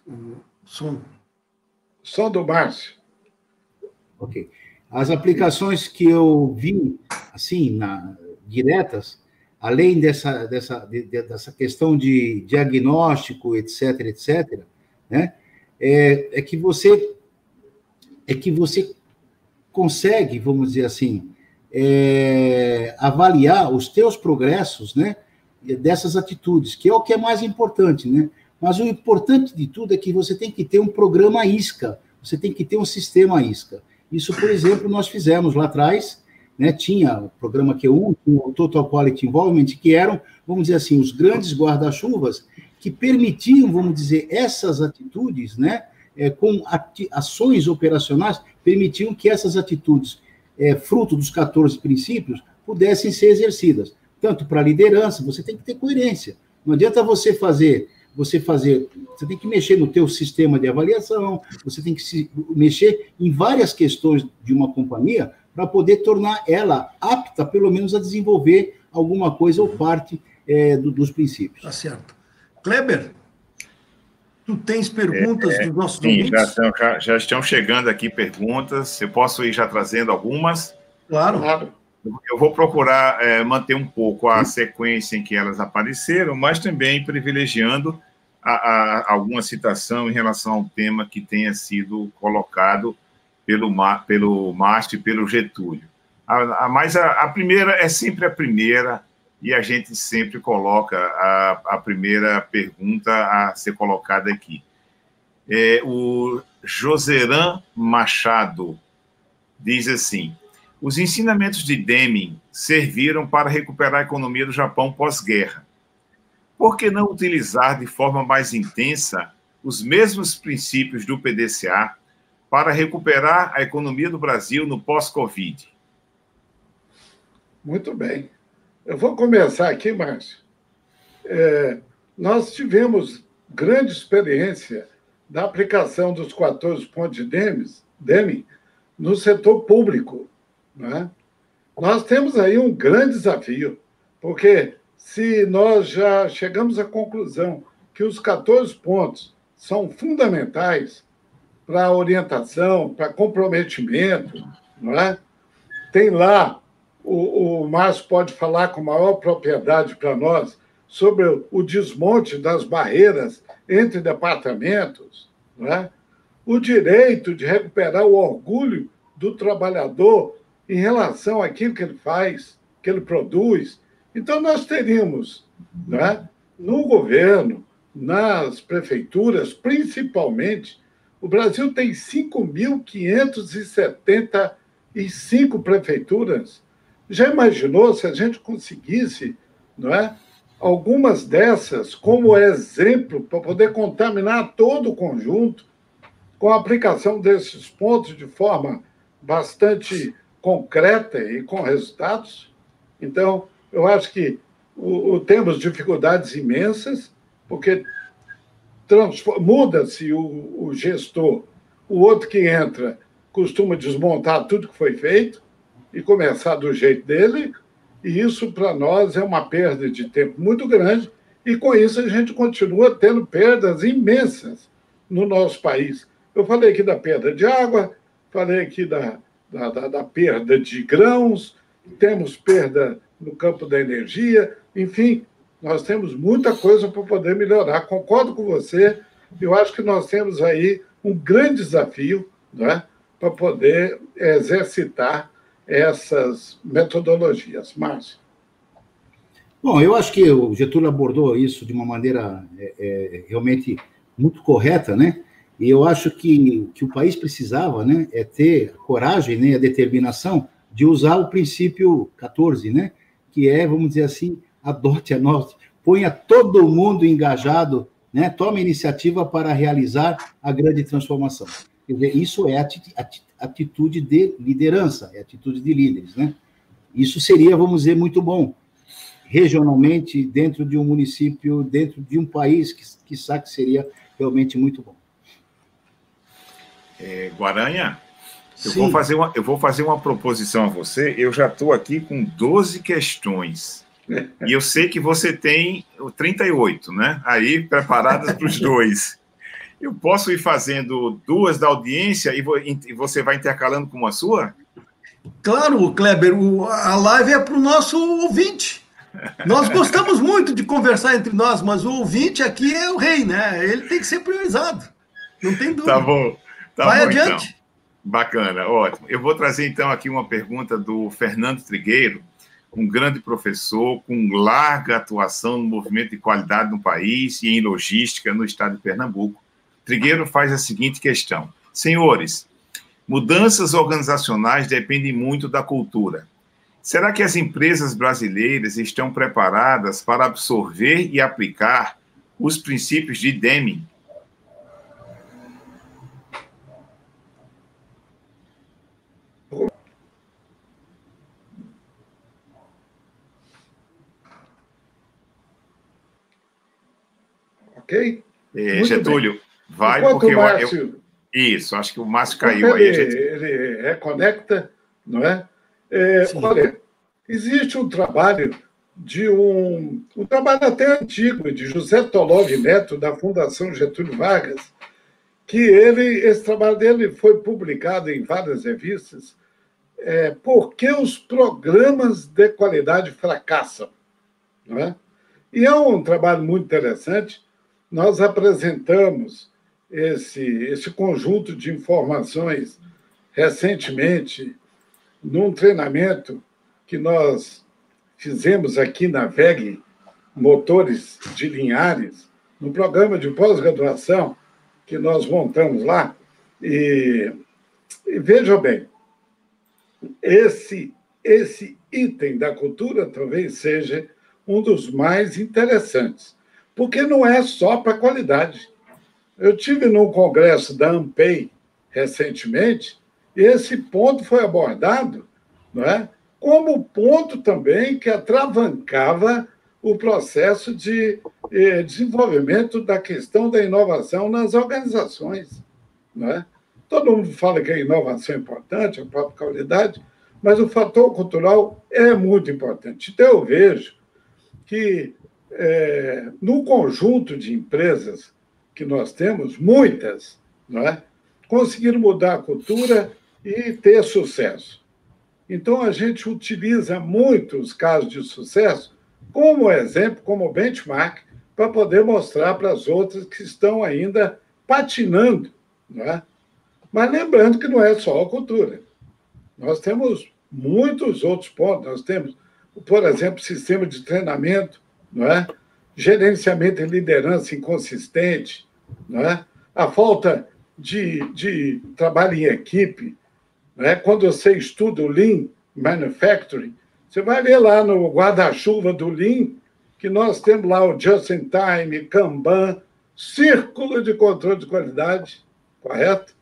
O som. Som do Márcio. Ok. As aplicações que eu vi, assim, na, diretas, além dessa, dessa, de, dessa questão de diagnóstico, etc., etc., né, é, é que você é que você consegue, vamos dizer assim, é, avaliar os teus progressos, né, dessas atitudes, que é o que é mais importante, né? Mas o importante de tudo é que você tem que ter um programa isca, você tem que ter um sistema isca. Isso, por exemplo, nós fizemos lá atrás, né? Tinha o programa Q1, o Total Quality Involvement, que eram, vamos dizer assim, os grandes guarda-chuvas que permitiam, vamos dizer, essas atitudes, né? É, com ações operacionais, permitiam que essas atitudes, é, fruto dos 14 princípios, pudessem ser exercidas. Tanto para a liderança, você tem que ter coerência. Não adianta você fazer você fazer, você tem que mexer no teu sistema de avaliação, você tem que se, mexer em várias questões de uma companhia para poder tornar ela apta, pelo menos, a desenvolver alguma coisa ou parte é, do, dos princípios. Tá certo. Kleber, tu tens perguntas é, dos nossos sim, ouvintes? Já estão, já, já estão chegando aqui perguntas. Eu posso ir já trazendo algumas? Claro. claro. Eu vou procurar é, manter um pouco a sequência em que elas apareceram, mas também privilegiando a, a, alguma citação em relação ao tema que tenha sido colocado pelo, pelo Márcio e pelo Getúlio. A, a mas a, primeira é sempre a primeira, e a gente sempre coloca a, a primeira pergunta a ser colocada aqui. É, o Joseran Machado diz assim: os ensinamentos de Deming serviram para recuperar a economia do Japão pós-guerra. Por que não utilizar de forma mais intensa os mesmos princípios do PDCA para recuperar a economia do Brasil no pós-Covid? Muito bem. Eu vou começar aqui, Márcio. É, nós tivemos grande experiência da aplicação dos 14 pontos de Deming no setor público né? Nós temos aí um grande desafio, porque se nós já chegamos à conclusão que os 14 pontos são fundamentais para orientação, para comprometimento, não é? Tem lá, o, o Márcio pode falar com maior propriedade para nós sobre o desmonte das barreiras entre departamentos, não é? o direito de recuperar o orgulho do trabalhador em relação àquilo que ele faz, que ele produz. Então, nós teríamos, né, no governo, nas prefeituras, principalmente, o Brasil tem 5.575 prefeituras. Já imaginou se a gente conseguisse, não é? Algumas dessas como exemplo para poder contaminar todo o conjunto com a aplicação desses pontos de forma bastante concreta e com resultados. Então, eu acho que o, o temos dificuldades imensas, porque muda-se o, o gestor, o outro que entra costuma desmontar tudo que foi feito e começar do jeito dele, e isso para nós é uma perda de tempo muito grande, e com isso a gente continua tendo perdas imensas no nosso país. Eu falei aqui da perda de água, falei aqui da, da, da, da perda de grãos, temos perda no campo da energia, enfim, nós temos muita coisa para poder melhorar. Concordo com você, eu acho que nós temos aí um grande desafio né, para poder exercitar essas metodologias. Márcio. Bom, eu acho que o Getúlio abordou isso de uma maneira é, é, realmente muito correta, né? E eu acho que, que o país precisava né, é ter coragem, né, a determinação de usar o princípio 14, né? Que é, vamos dizer assim, adote a norte, ponha todo mundo engajado, né? Tome iniciativa para realizar a grande transformação. Quer dizer, isso é atitude de liderança, é atitude de líderes, né? Isso seria, vamos dizer, muito bom regionalmente, dentro de um município, dentro de um país, que, que sabe que seria realmente muito bom. É, Guaranha, eu vou, fazer uma, eu vou fazer uma proposição a você. Eu já estou aqui com 12 questões. E eu sei que você tem 38, né? Aí, preparadas para os dois. Eu posso ir fazendo duas da audiência e você vai intercalando com uma sua? Claro, Kleber, a live é para o nosso ouvinte. Nós gostamos muito de conversar entre nós, mas o ouvinte aqui é o rei, né? Ele tem que ser priorizado. Não tem dúvida. Tá bom. Tá Vai bom, adiante. Então. Bacana, ótimo. Eu vou trazer então aqui uma pergunta do Fernando Trigueiro, um grande professor com larga atuação no movimento de qualidade no país e em logística no estado de Pernambuco. Trigueiro faz a seguinte questão: Senhores, mudanças organizacionais dependem muito da cultura. Será que as empresas brasileiras estão preparadas para absorver e aplicar os princípios de Deming? Ok? É, Getúlio, bem. vai Enquanto porque Márcio, eu, Isso, acho que o Márcio caiu aí. Ele, gente... ele reconecta, não é? É, olha, existe um trabalho de um, um trabalho até antigo, de José Tolov Neto, da Fundação Getúlio Vargas, que ele, esse trabalho dele foi publicado em várias revistas, é, porque os programas de qualidade fracassam. Não é? E é um trabalho muito interessante. Nós apresentamos esse, esse conjunto de informações recentemente num treinamento que nós fizemos aqui na VEG, Motores de Linhares, no programa de pós-graduação que nós montamos lá. E, e veja bem, esse, esse item da cultura talvez seja um dos mais interessantes, porque não é só para qualidade. Eu tive num congresso da AMPEI recentemente esse ponto foi abordado, não é? como ponto também que atravancava o processo de eh, desenvolvimento da questão da inovação nas organizações. Não é? Todo mundo fala que a inovação é importante, a própria qualidade, mas o fator cultural é muito importante. Então, eu vejo que, é, no conjunto de empresas que nós temos, muitas, não é? conseguiram mudar a cultura e ter sucesso. Então, a gente utiliza muito os casos de sucesso como exemplo, como benchmark, para poder mostrar para as outras que estão ainda patinando. Não é? Mas lembrando que não é só a cultura. Nós temos muitos outros pontos. Nós temos, por exemplo, sistema de treinamento, não é? gerenciamento e liderança inconsistente, não é? a falta de, de trabalho em equipe, né? Quando você estuda o Lean Manufacturing, você vai ver lá no guarda-chuva do Lean que nós temos lá o Just in Time, Kanban, Círculo de Controle de Qualidade, correto?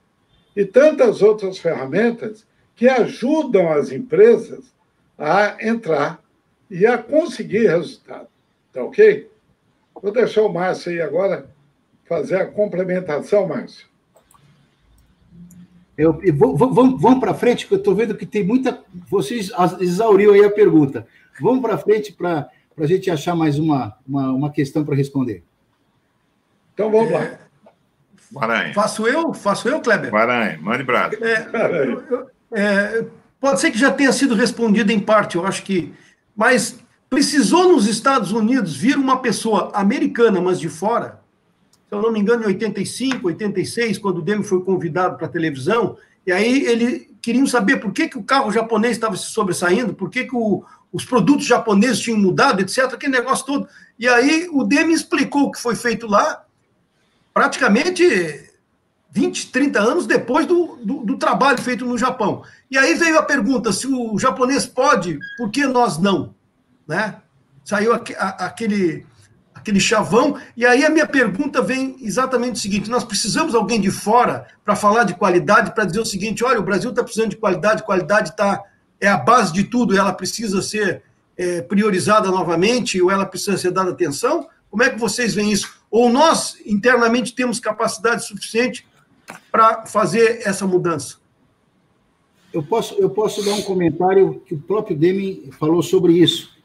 E tantas outras ferramentas que ajudam as empresas a entrar e a conseguir resultado. Tá ok? Vou deixar o Márcio aí agora fazer a complementação, Márcio. Eu, eu vou, vamos vamos para frente, porque eu estou vendo que tem muita. Vocês exauriram aí a pergunta. Vamos para frente para a gente achar mais uma, uma, uma questão para responder. Então vamos lá. Maranhão. Faço eu? Faço eu, Kleber? Maranhão, mande brado. É, é, pode ser que já tenha sido respondido em parte, eu acho que. Mas precisou nos Estados Unidos vir uma pessoa americana, mas de fora, se eu não me engano, em 85, 86, quando o Demi foi convidado para a televisão, e aí ele queriam saber por que, que o carro japonês estava se sobressaindo, por que, que o, os produtos japoneses tinham mudado, etc., aquele negócio todo. E aí o Demi explicou o que foi feito lá, praticamente 20, 30 anos depois do, do, do, trabalho feito no Japão. E aí veio a pergunta: se o japonês pode, por que nós não? Né? Saiu aquele, aquele chavão. E aí a minha pergunta vem exatamente o seguinte: nós precisamos de alguém de fora para falar de qualidade, para dizer o seguinte: olha, o Brasil está precisando de qualidade, qualidade tá, é a base de tudo, ela precisa ser é, priorizada novamente, ou ela precisa ser dada atenção. Como é que vocês veem isso? Ou nós internamente temos capacidade suficiente para fazer essa mudança? Eu posso, eu posso dar um comentário que o próprio Deming falou sobre isso.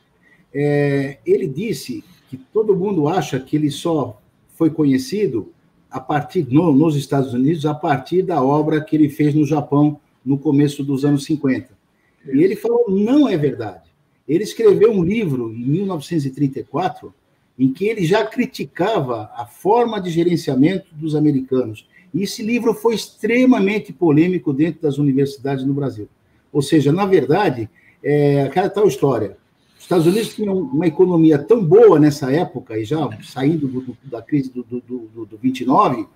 É, ele disse que todo mundo acha que ele só foi conhecido a partir no, nos Estados Unidos a partir da obra que ele fez no Japão no começo dos anos 50. E ele falou não é verdade. Ele escreveu um livro em 1934 em que ele já criticava a forma de gerenciamento dos americanos. E esse livro foi extremamente polêmico dentro das universidades no Brasil. Ou seja, na verdade, é aquela tal história. Os Estados Unidos tinham uma economia tão boa nessa época, e já saindo do, do, da crise do, do, do, do 29,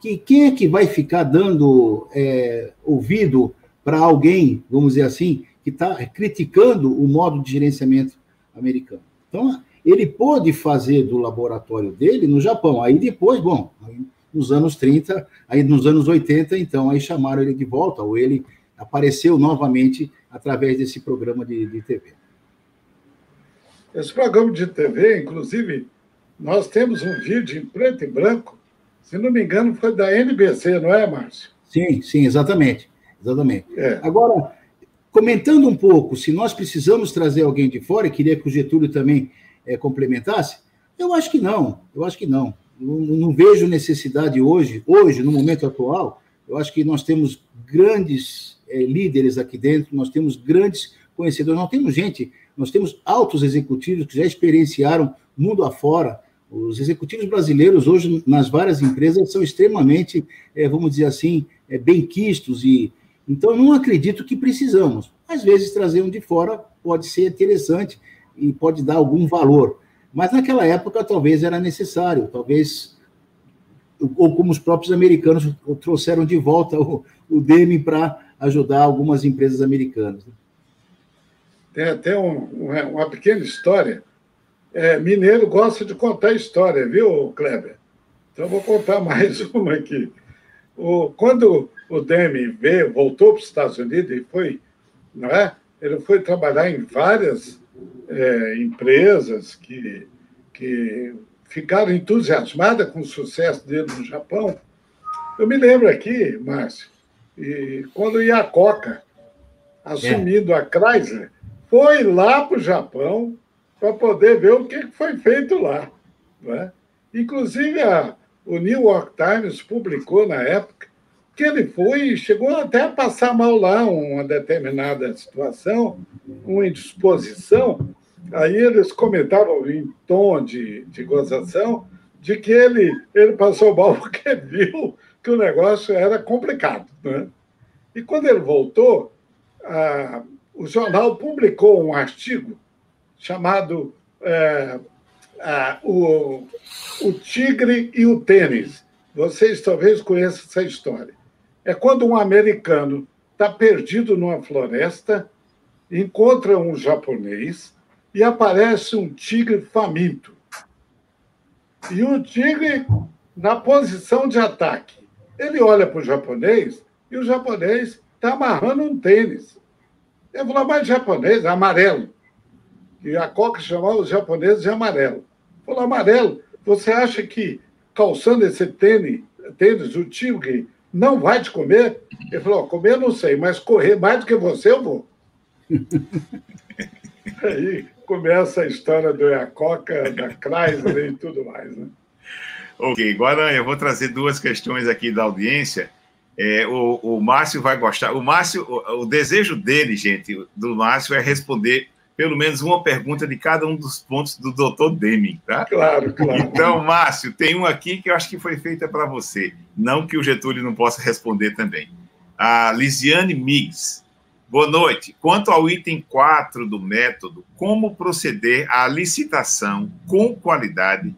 que quem é que vai ficar dando é, ouvido para alguém, vamos dizer assim, que está criticando o modo de gerenciamento americano? Então, ele pôde fazer do laboratório dele no Japão. Aí depois, bom, nos anos 30, aí nos anos 80, então, aí chamaram ele de volta, ou ele apareceu novamente através desse programa de, de TV. Esse programa de TV, inclusive, nós temos um vídeo em preto e branco, se não me engano, foi da NBC, não é, Márcio? Sim, sim, exatamente. Exatamente. É. Agora, comentando um pouco, se nós precisamos trazer alguém de fora, e queria que o Getúlio também é, complementasse? Eu acho que não, eu acho que não. Não, não vejo necessidade hoje, hoje, no momento atual, eu acho que nós temos grandes é, líderes aqui dentro, nós temos grandes conhecedores, nós temos gente, nós temos altos executivos que já experienciaram mundo afora. Os executivos brasileiros hoje, nas várias empresas, são extremamente, é, vamos dizer assim, é, benquistos e então não acredito que precisamos. Às vezes trazer um de fora pode ser interessante, e pode dar algum valor. Mas naquela época talvez era necessário, talvez, ou como os próprios americanos trouxeram de volta o, o DEME para ajudar algumas empresas americanas. Tem até um, uma pequena história. É, mineiro gosta de contar história, viu, Kleber? Então, vou contar mais uma aqui. O, quando o Demi veio, voltou para os Estados Unidos e foi, não é? Ele foi trabalhar em várias é, empresas que, que ficaram entusiasmadas com o sucesso dele no Japão. Eu me lembro aqui, Márcio, e quando ia a Coca, assumindo é. a Chrysler, foi lá para o Japão para poder ver o que foi feito lá. Né? Inclusive, a, o New York Times publicou na época que ele foi chegou até a passar mal lá uma determinada situação, uma indisposição. Aí eles comentavam em tom de, de gozação de que ele, ele passou mal porque viu que o negócio era complicado. Né? E quando ele voltou, a, o jornal publicou um artigo chamado é, a, o, o Tigre e o Tênis. Vocês talvez conheçam essa história é quando um americano está perdido numa floresta, encontra um japonês e aparece um tigre faminto. E o tigre na posição de ataque. Ele olha para o japonês e o japonês está amarrando um tênis. Ele falou, mas japonês, amarelo. E a Coca chamava os japoneses de amarelo. Falou, amarelo, você acha que calçando esse tênis, tênis o tigre não vai te comer? Ele falou: comer eu não sei, mas correr mais do que você eu vou. Aí começa a história do Iacoca, da Chrysler e tudo mais. Né? Ok, agora eu vou trazer duas questões aqui da audiência. É, o, o Márcio vai gostar. O Márcio, o, o desejo dele, gente, do Márcio é responder pelo menos uma pergunta de cada um dos pontos do doutor Deming, tá? Claro, claro. Então, Márcio, tem um aqui que eu acho que foi feita para você. Não que o Getúlio não possa responder também. A Lisiane Miggs. Boa noite. Quanto ao item 4 do método, como proceder à licitação com qualidade,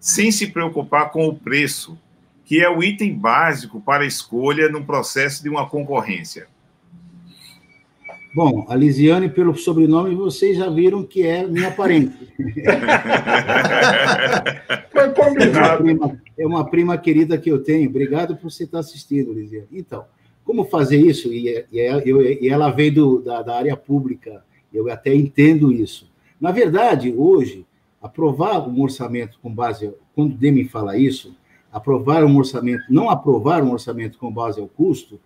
sem se preocupar com o preço, que é o item básico para a escolha no processo de uma concorrência? Bom, a Lisiane, pelo sobrenome, vocês já viram que é minha parente. Foi combinado. É uma, prima, é uma prima querida que eu tenho. Obrigado por você estar assistindo, Lisiane. Então, como fazer isso? E, e, eu, e ela veio do, da, da área pública, eu até entendo isso. Na verdade, hoje, aprovar um orçamento com base, quando o Demi fala isso, aprovar um orçamento, não aprovar um orçamento com base ao custo,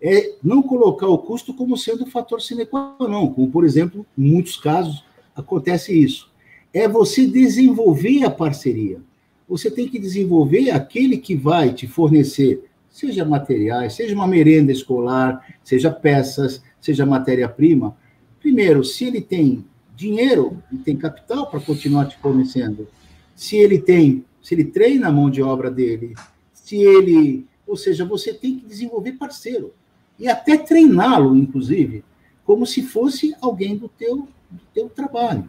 é não colocar o custo como sendo um fator sine qua non, como, por exemplo, em muitos casos acontece isso. É você desenvolver a parceria. Você tem que desenvolver aquele que vai te fornecer, seja materiais, seja uma merenda escolar, seja peças, seja matéria-prima. Primeiro, se ele tem dinheiro e tem capital para continuar te fornecendo, se ele tem se ele treina a mão de obra dele, se ele. Ou seja, você tem que desenvolver parceiro. E até treiná-lo, inclusive, como se fosse alguém do teu, do teu trabalho.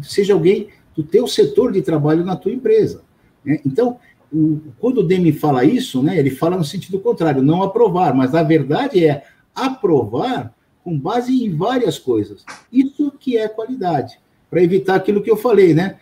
Seja alguém do teu setor de trabalho na tua empresa. Né? Então, o, quando o Demi fala isso, né, ele fala no sentido contrário, não aprovar, mas a verdade é aprovar com base em várias coisas. Isso que é qualidade, para evitar aquilo que eu falei, né?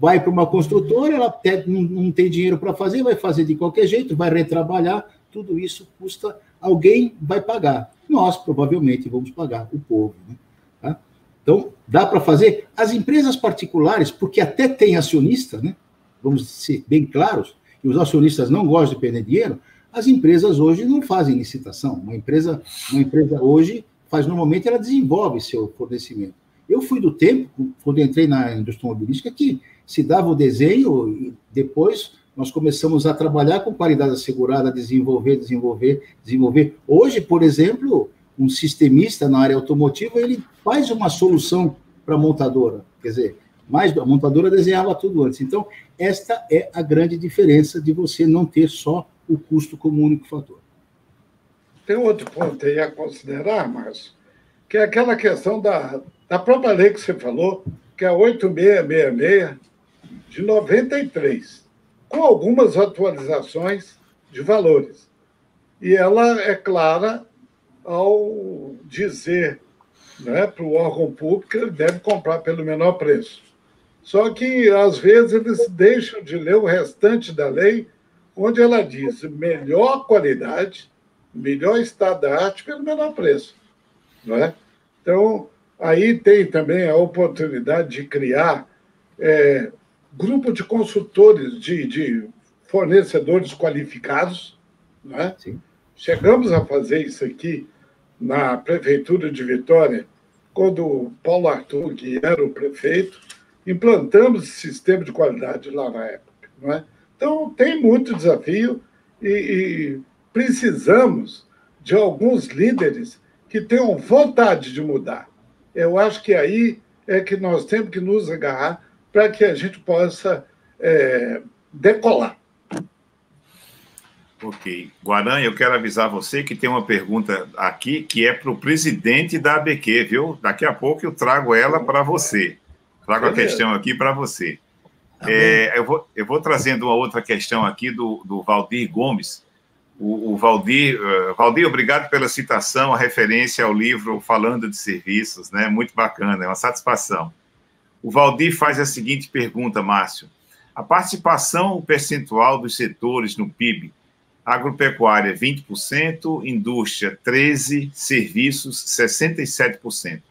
Vai para uma construtora, ela não tem dinheiro para fazer, vai fazer de qualquer jeito, vai retrabalhar, tudo isso custa, alguém vai pagar. Nós, provavelmente, vamos pagar, o povo. Né? Tá? Então, dá para fazer. As empresas particulares, porque até tem acionista, né? vamos ser bem claros, e os acionistas não gostam de perder dinheiro, as empresas hoje não fazem licitação. Uma empresa, uma empresa hoje faz, normalmente, ela desenvolve seu fornecimento. Eu fui do tempo, quando entrei na indústria automobilística, que se dava o desenho e depois nós começamos a trabalhar com qualidade assegurada, desenvolver, desenvolver, desenvolver. Hoje, por exemplo, um sistemista na área automotiva, ele faz uma solução para a montadora. Quer dizer, mais a montadora desenhava tudo antes. Então, esta é a grande diferença de você não ter só o custo como único fator. Tem outro ponto aí a considerar, Márcio, que é aquela questão da, da própria lei que você falou, que é a 8666, de 93, com algumas atualizações de valores. E ela é clara ao dizer né, para o órgão público que ele deve comprar pelo menor preço. Só que, às vezes, eles deixam de ler o restante da lei, onde ela diz melhor qualidade, melhor estado da arte pelo menor preço. Não é? Então, aí tem também a oportunidade de criar é, grupo de consultores, de, de fornecedores qualificados. Né? Sim. Chegamos a fazer isso aqui na Prefeitura de Vitória, quando o Paulo Arthur, que era o prefeito, implantamos esse sistema de qualidade lá na época. Não é? Então, tem muito desafio e, e precisamos de alguns líderes que tenham vontade de mudar. Eu acho que aí é que nós temos que nos agarrar para que a gente possa é, decolar. Ok. Guaranha, eu quero avisar você que tem uma pergunta aqui que é para o presidente da ABQ, viu? Daqui a pouco eu trago ela para você. Trago a questão aqui para você. Tá é, eu, vou, eu vou trazendo uma outra questão aqui do, do Valdir Gomes. O, o Valdir, uh, Valdir, obrigado pela citação, a referência ao livro Falando de Serviços, né? Muito bacana, é uma satisfação. O Valdir faz a seguinte pergunta, Márcio. A participação percentual dos setores no PIB, agropecuária 20%, indústria 13%, serviços 67%.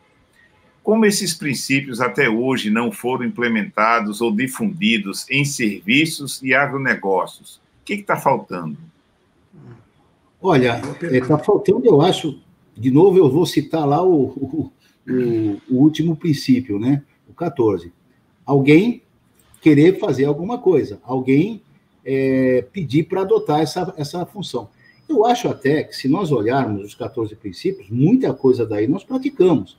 Como esses princípios até hoje não foram implementados ou difundidos em serviços e agronegócios? O que está faltando? Olha, está faltando, eu acho, de novo eu vou citar lá o, o, o, o último princípio, né? 14. Alguém querer fazer alguma coisa, alguém é, pedir para adotar essa, essa função. Eu acho até que, se nós olharmos os 14 princípios, muita coisa daí nós praticamos.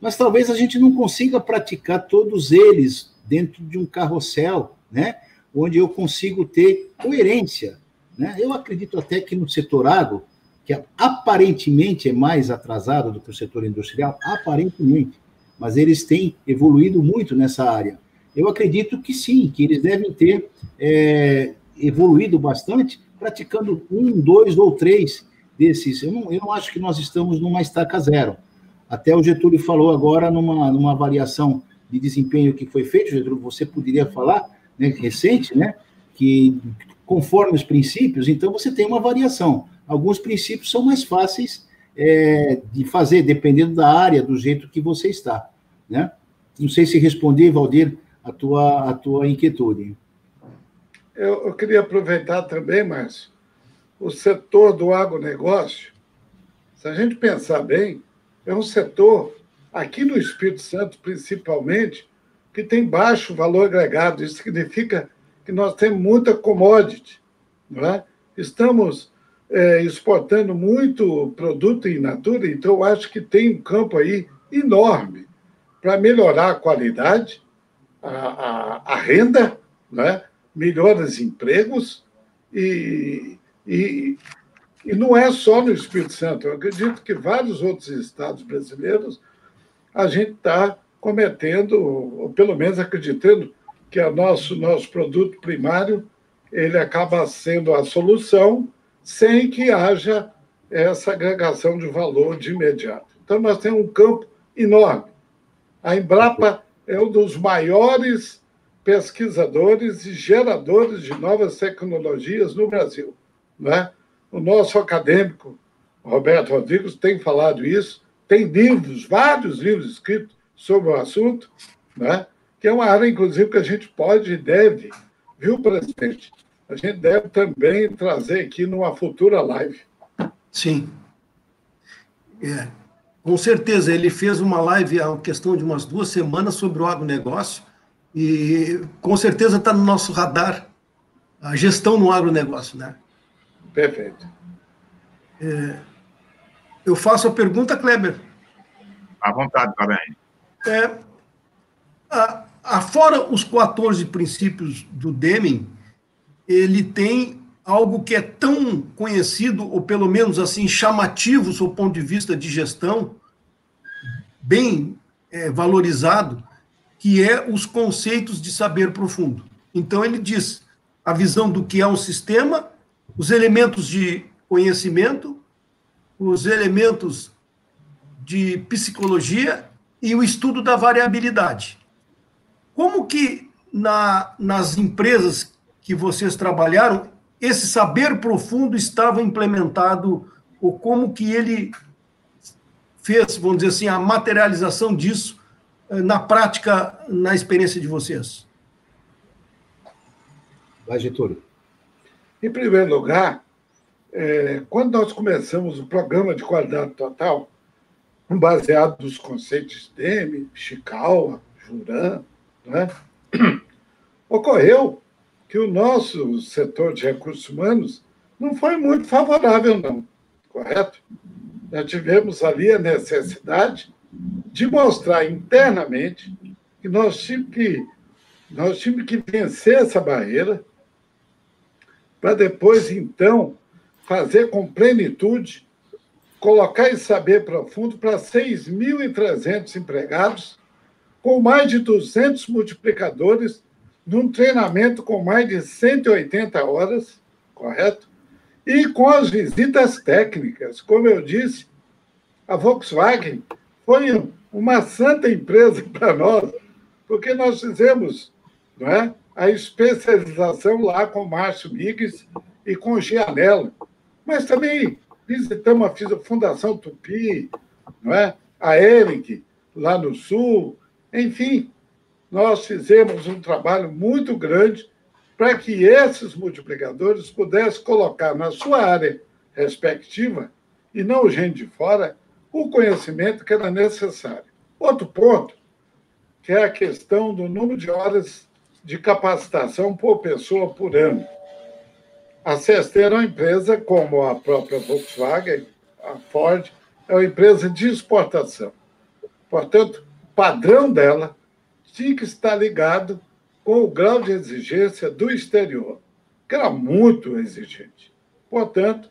Mas talvez a gente não consiga praticar todos eles dentro de um carrossel, né? onde eu consigo ter coerência. Né? Eu acredito até que no setor agro, que aparentemente é mais atrasado do que o setor industrial, aparentemente, mas eles têm evoluído muito nessa área. Eu acredito que sim, que eles devem ter é, evoluído bastante, praticando um, dois ou três desses. Eu não, eu não acho que nós estamos numa estaca zero. Até o Getúlio falou agora numa, numa avaliação de desempenho que foi feita, Getúlio, você poderia falar, né, recente, né, que conforme os princípios, então você tem uma variação. Alguns princípios são mais fáceis é, de fazer, dependendo da área, do jeito que você está, né? Não sei se respondi, Valdir, a tua, a tua inquietude. Eu, eu queria aproveitar também, Márcio, o setor do agronegócio, se a gente pensar bem, é um setor, aqui no Espírito Santo principalmente, que tem baixo valor agregado. Isso significa que nós temos muita commodity. Não é? Estamos é, exportando muito produto in natura, então acho que tem um campo aí enorme para melhorar a qualidade, a, a, a renda, né? melhores empregos e, e, e não é só no Espírito Santo. Eu acredito que vários outros estados brasileiros a gente está cometendo, ou pelo menos acreditando, que o nosso, nosso produto primário ele acaba sendo a solução sem que haja essa agregação de valor de imediato. Então, nós temos um campo enorme. A Embrapa é um dos maiores pesquisadores e geradores de novas tecnologias no Brasil. Né? O nosso acadêmico, Roberto Rodrigues, tem falado isso, tem livros, vários livros escritos sobre o assunto, né? que é uma área, inclusive, que a gente pode e deve, viu, presidente? A gente deve também trazer aqui numa futura live. Sim. É, com certeza, ele fez uma live há questão de umas duas semanas sobre o agronegócio e com certeza está no nosso radar a gestão no agronegócio, né? Perfeito. É, eu faço a pergunta, Kleber. À vontade, Clarém. É, a, afora os 14 princípios do Deming, ele tem algo que é tão conhecido, ou pelo menos assim, chamativo, do ponto de vista de gestão, bem é, valorizado, que é os conceitos de saber profundo. Então, ele diz a visão do que é um sistema, os elementos de conhecimento, os elementos de psicologia e o estudo da variabilidade. Como que na, nas empresas que vocês trabalharam, esse saber profundo estava implementado, ou como que ele fez, vamos dizer assim, a materialização disso eh, na prática, na experiência de vocês? Vai, Getúlio. Em primeiro lugar, é, quando nós começamos o programa de qualidade total, baseado nos conceitos de Demi, Chikawa, Juran, né? ocorreu que o nosso setor de recursos humanos não foi muito favorável, não, correto? Nós tivemos ali a necessidade de mostrar internamente que nós tínhamos que, nós tínhamos que vencer essa barreira para depois, então, fazer com plenitude, colocar esse saber profundo para 6.300 empregados com mais de 200 multiplicadores, num treinamento com mais de 180 horas, correto? E com as visitas técnicas. Como eu disse, a Volkswagen foi uma santa empresa para nós, porque nós fizemos não é, a especialização lá com Márcio Migues e com Gianello. Mas também visitamos a Fundação Tupi, não é? a Eric, lá no Sul, enfim, nós fizemos um trabalho muito grande para que esses multiplicadores pudessem colocar na sua área respectiva, e não gente de fora, o conhecimento que era necessário. Outro ponto, que é a questão do número de horas de capacitação por pessoa por ano. A CST é uma empresa, como a própria Volkswagen, a Ford, é uma empresa de exportação. Portanto, padrão dela tinha que estar ligado com o grau de exigência do exterior, que era muito exigente. Portanto,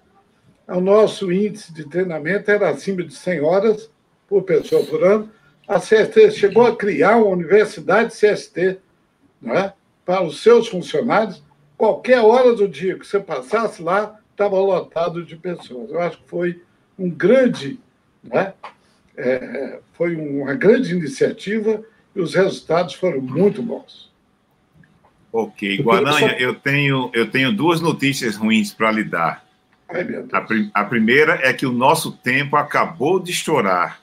o nosso índice de treinamento era acima de 100 horas por pessoa por ano. A CST chegou a criar uma universidade CST né, para os seus funcionários, qualquer hora do dia que você passasse lá, estava lotado de pessoas. Eu acho que foi um grande, né? É, foi uma grande iniciativa e os resultados foram muito bons. Ok, Guaranha, eu tenho, eu tenho duas notícias ruins para lhe dar. Ai, a, a primeira é que o nosso tempo acabou de estourar.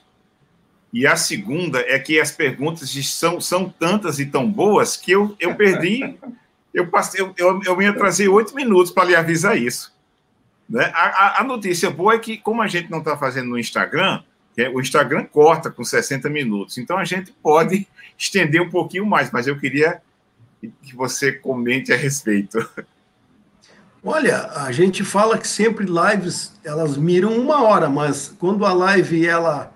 E a segunda é que as perguntas são, são tantas e tão boas que eu, eu perdi. eu, passei, eu, eu, eu me atrasei oito minutos para lhe avisar isso. Né? A, a, a, notícia boa é que, como a gente não está fazendo no Instagram, o Instagram corta com 60 minutos. Então a gente pode estender um pouquinho mais, mas eu queria que você comente a respeito. Olha, a gente fala que sempre lives elas miram uma hora, mas quando a live ela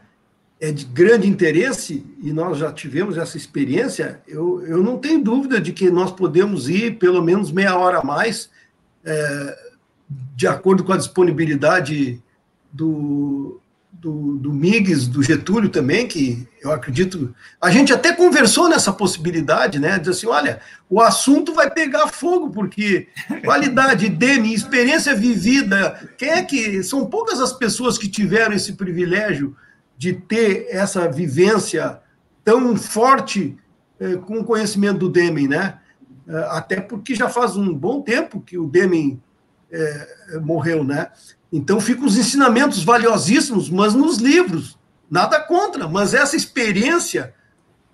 é de grande interesse e nós já tivemos essa experiência, eu, eu não tenho dúvida de que nós podemos ir pelo menos meia hora a mais, é, de acordo com a disponibilidade do, do, do Migues, do Getúlio também, que eu acredito. A gente até conversou nessa possibilidade, né? Diz assim: olha, o assunto vai pegar fogo, porque qualidade, DEME, experiência vivida, quem é que. São poucas as pessoas que tiveram esse privilégio de ter essa vivência tão forte eh, com o conhecimento do Deming, né? Eh, até porque já faz um bom tempo que o Deming eh, morreu, né? Então ficam os ensinamentos valiosíssimos, mas nos livros, nada contra, mas essa experiência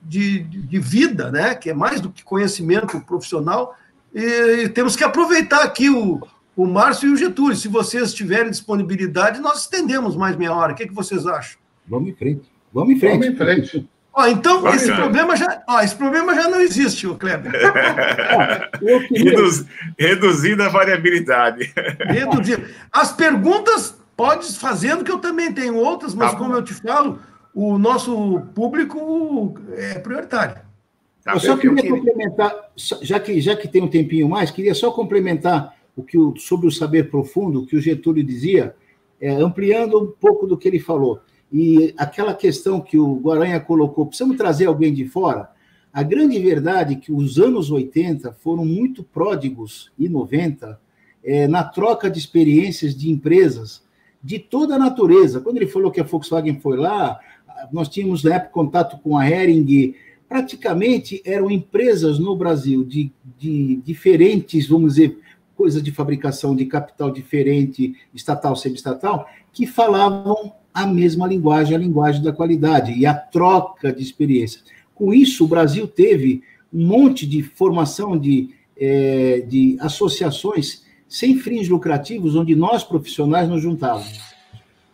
de, de, vida, né, que é mais do que conhecimento profissional, e temos que aproveitar aqui o, o Márcio e o Getúlio. Se vocês tiverem disponibilidade, nós estendemos mais meia hora. O que, é que vocês acham? Vamos em frente. Vamos em frente. Vamos em frente. Ó, então, esse problema, já, ó, esse problema já não existe, o Kleber. Reduz, reduzindo a variabilidade. Reduzindo. As perguntas, pode fazendo, que eu também tenho outras, mas tá como eu te falo, o nosso público é prioritário. Tá eu só queria, queria complementar, já que, já que tem um tempinho mais, queria só complementar o que o, sobre o saber profundo, que o Getúlio dizia, é, ampliando um pouco do que ele falou. E aquela questão que o Guaranha colocou, precisamos trazer alguém de fora? A grande verdade é que os anos 80 foram muito pródigos, e 90, é, na troca de experiências de empresas de toda a natureza. Quando ele falou que a Volkswagen foi lá, nós tínhamos na época contato com a Hering, praticamente eram empresas no Brasil de, de diferentes, vamos dizer, coisas de fabricação de capital diferente, estatal, semi-estatal, que falavam a mesma linguagem, a linguagem da qualidade e a troca de experiência. Com isso, o Brasil teve um monte de formação de, é, de associações sem fins lucrativos, onde nós profissionais nos juntávamos.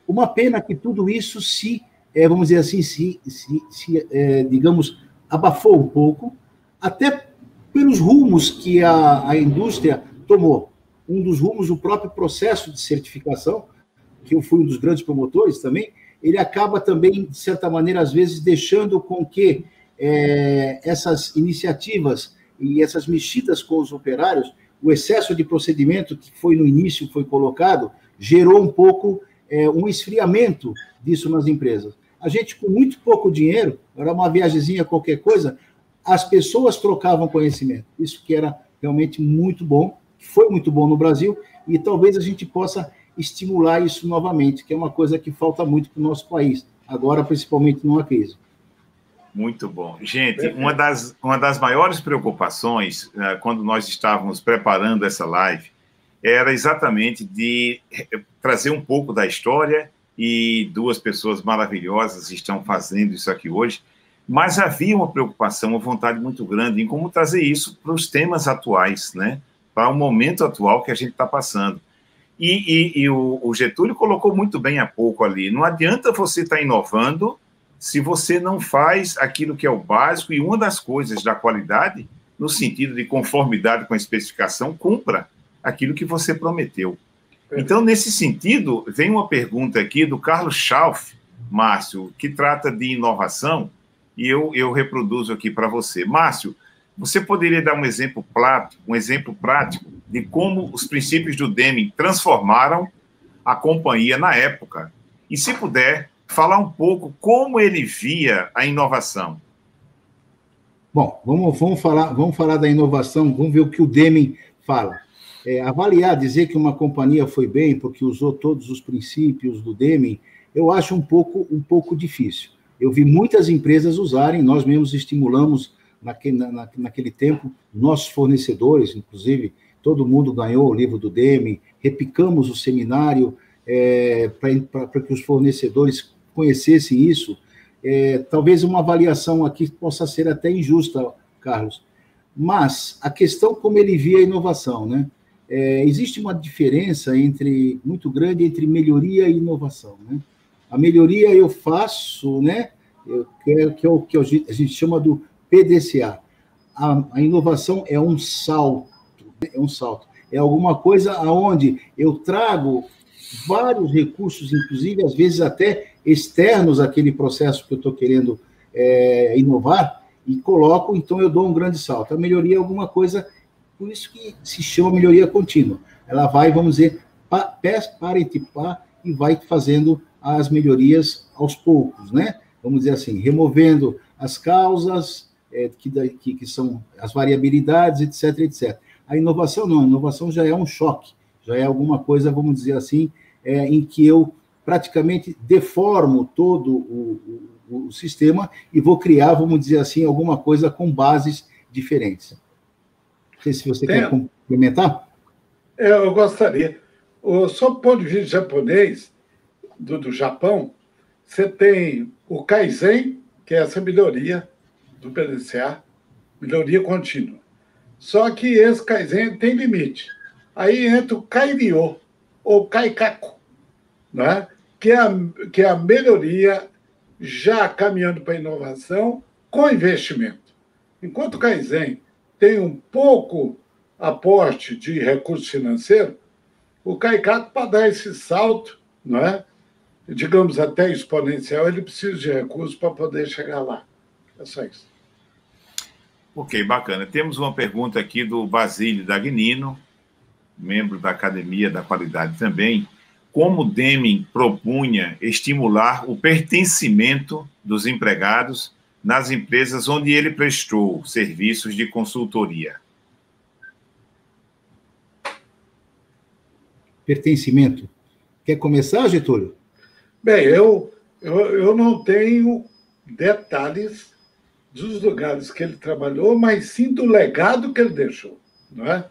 Uma pena que tudo isso se, é, vamos dizer assim, se, se, se é, digamos, abafou um pouco, até pelos rumos que a, a indústria tomou. Um dos rumos, o próprio processo de certificação, que eu fui um dos grandes promotores também, ele acaba também, de certa maneira, às vezes, deixando com que é, essas iniciativas e essas mexidas com os operários, o excesso de procedimento que foi no início, foi colocado, gerou um pouco é, um esfriamento disso nas empresas. A gente, com muito pouco dinheiro, era uma viagemzinha, qualquer coisa, as pessoas trocavam conhecimento. Isso que era realmente muito bom, foi muito bom no Brasil, e talvez a gente possa estimular isso novamente, que é uma coisa que falta muito para o nosso país, agora principalmente numa crise. Muito bom. Gente, uma das, uma das maiores preocupações uh, quando nós estávamos preparando essa live era exatamente de trazer um pouco da história e duas pessoas maravilhosas estão fazendo isso aqui hoje, mas havia uma preocupação, uma vontade muito grande em como trazer isso para os temas atuais, né? para o momento atual que a gente está passando. E, e, e o, o, Getúlio colocou muito bem há pouco ali: não adianta você estar tá inovando se você não faz aquilo que é o básico, e uma das coisas da qualidade, no sentido de conformidade com a especificação, cumpra aquilo que você prometeu. Então, nesse sentido, vem uma pergunta aqui do Carlos Schauf, Márcio, que trata de inovação, e eu, eu reproduzo aqui para você. Márcio, você poderia dar um exemplo prático, um exemplo prático de como os princípios do Deming transformaram a companhia na época? E, se puder, falar um pouco como ele via a inovação. Bom, vamos, vamos, falar, vamos falar da inovação, vamos ver o que o Deming fala. É, avaliar, dizer que uma companhia foi bem porque usou todos os princípios do Deming, eu acho um pouco, um pouco difícil. Eu vi muitas empresas usarem, nós mesmos estimulamos naquele, na, naquele tempo, nossos fornecedores, inclusive, todo mundo ganhou o livro do Deming, repicamos o seminário é, para que os fornecedores conhecessem isso. É, talvez uma avaliação aqui possa ser até injusta, Carlos, mas a questão como ele via a inovação, né? É, existe uma diferença entre muito grande entre melhoria e inovação, né? A melhoria eu faço, né? Eu, que, é, que é o que a gente chama do PDCA. A, a inovação é um salto, é um salto. É alguma coisa aonde eu trago vários recursos, inclusive às vezes até externos àquele processo que eu estou querendo é, inovar, e coloco, então eu dou um grande salto. A melhoria é alguma coisa, por isso que se chama melhoria contínua. Ela vai, vamos dizer, pé para etipar e vai fazendo as melhorias aos poucos, né? Vamos dizer assim, removendo as causas, é, que, que, que são as variabilidades, etc, etc. A inovação não, a inovação já é um choque, já é alguma coisa, vamos dizer assim, é, em que eu praticamente deformo todo o, o, o, sistema e vou criar, vamos dizer assim, alguma coisa com bases diferentes. Não sei se você Tem... quer complementar. É, eu gostaria. O, sob o ponto de vista japonês, do, do Japão, você tem o Kaizen, que é essa melhoria do PDCA, melhoria contínua. Só que esse Kaizen tem limite. Aí entra o Kairyo, ou Kaikaku, né? que, é a, que é a melhoria já caminhando para a inovação com investimento. Enquanto o Kaizen tem um pouco aporte de recurso financeiro, o Kaikaku, para dar esse salto, não é? digamos até exponencial, ele precisa de recursos para poder chegar lá. É só isso. Ok, bacana. Temos uma pergunta aqui do Basílio Dagnino, membro da Academia da Qualidade também. Como Deming propunha estimular o pertencimento dos empregados nas empresas onde ele prestou serviços de consultoria? Pertencimento. Quer começar, Getúlio? Bem, eu, eu, eu não tenho detalhes dos lugares que ele trabalhou, mas sim do legado que ele deixou. Não é?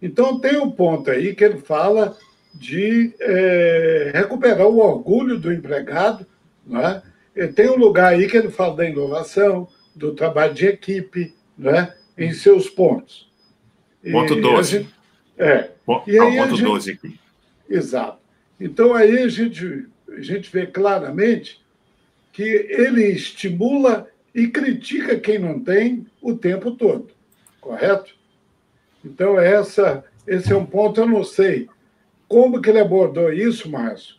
Então, tem um ponto aí que ele fala de é, recuperar o orgulho do empregado. Não é? E tem um lugar aí que ele fala da inovação, do trabalho de equipe, não é? em seus pontos. Ponto 12. Gente, é. Ponto, e aí ponto gente, 12 aqui. Exato. Então, aí a gente a gente vê claramente que ele estimula e critica quem não tem o tempo todo, correto? Então, essa, esse é um ponto, eu não sei. Como que ele abordou isso, Márcio?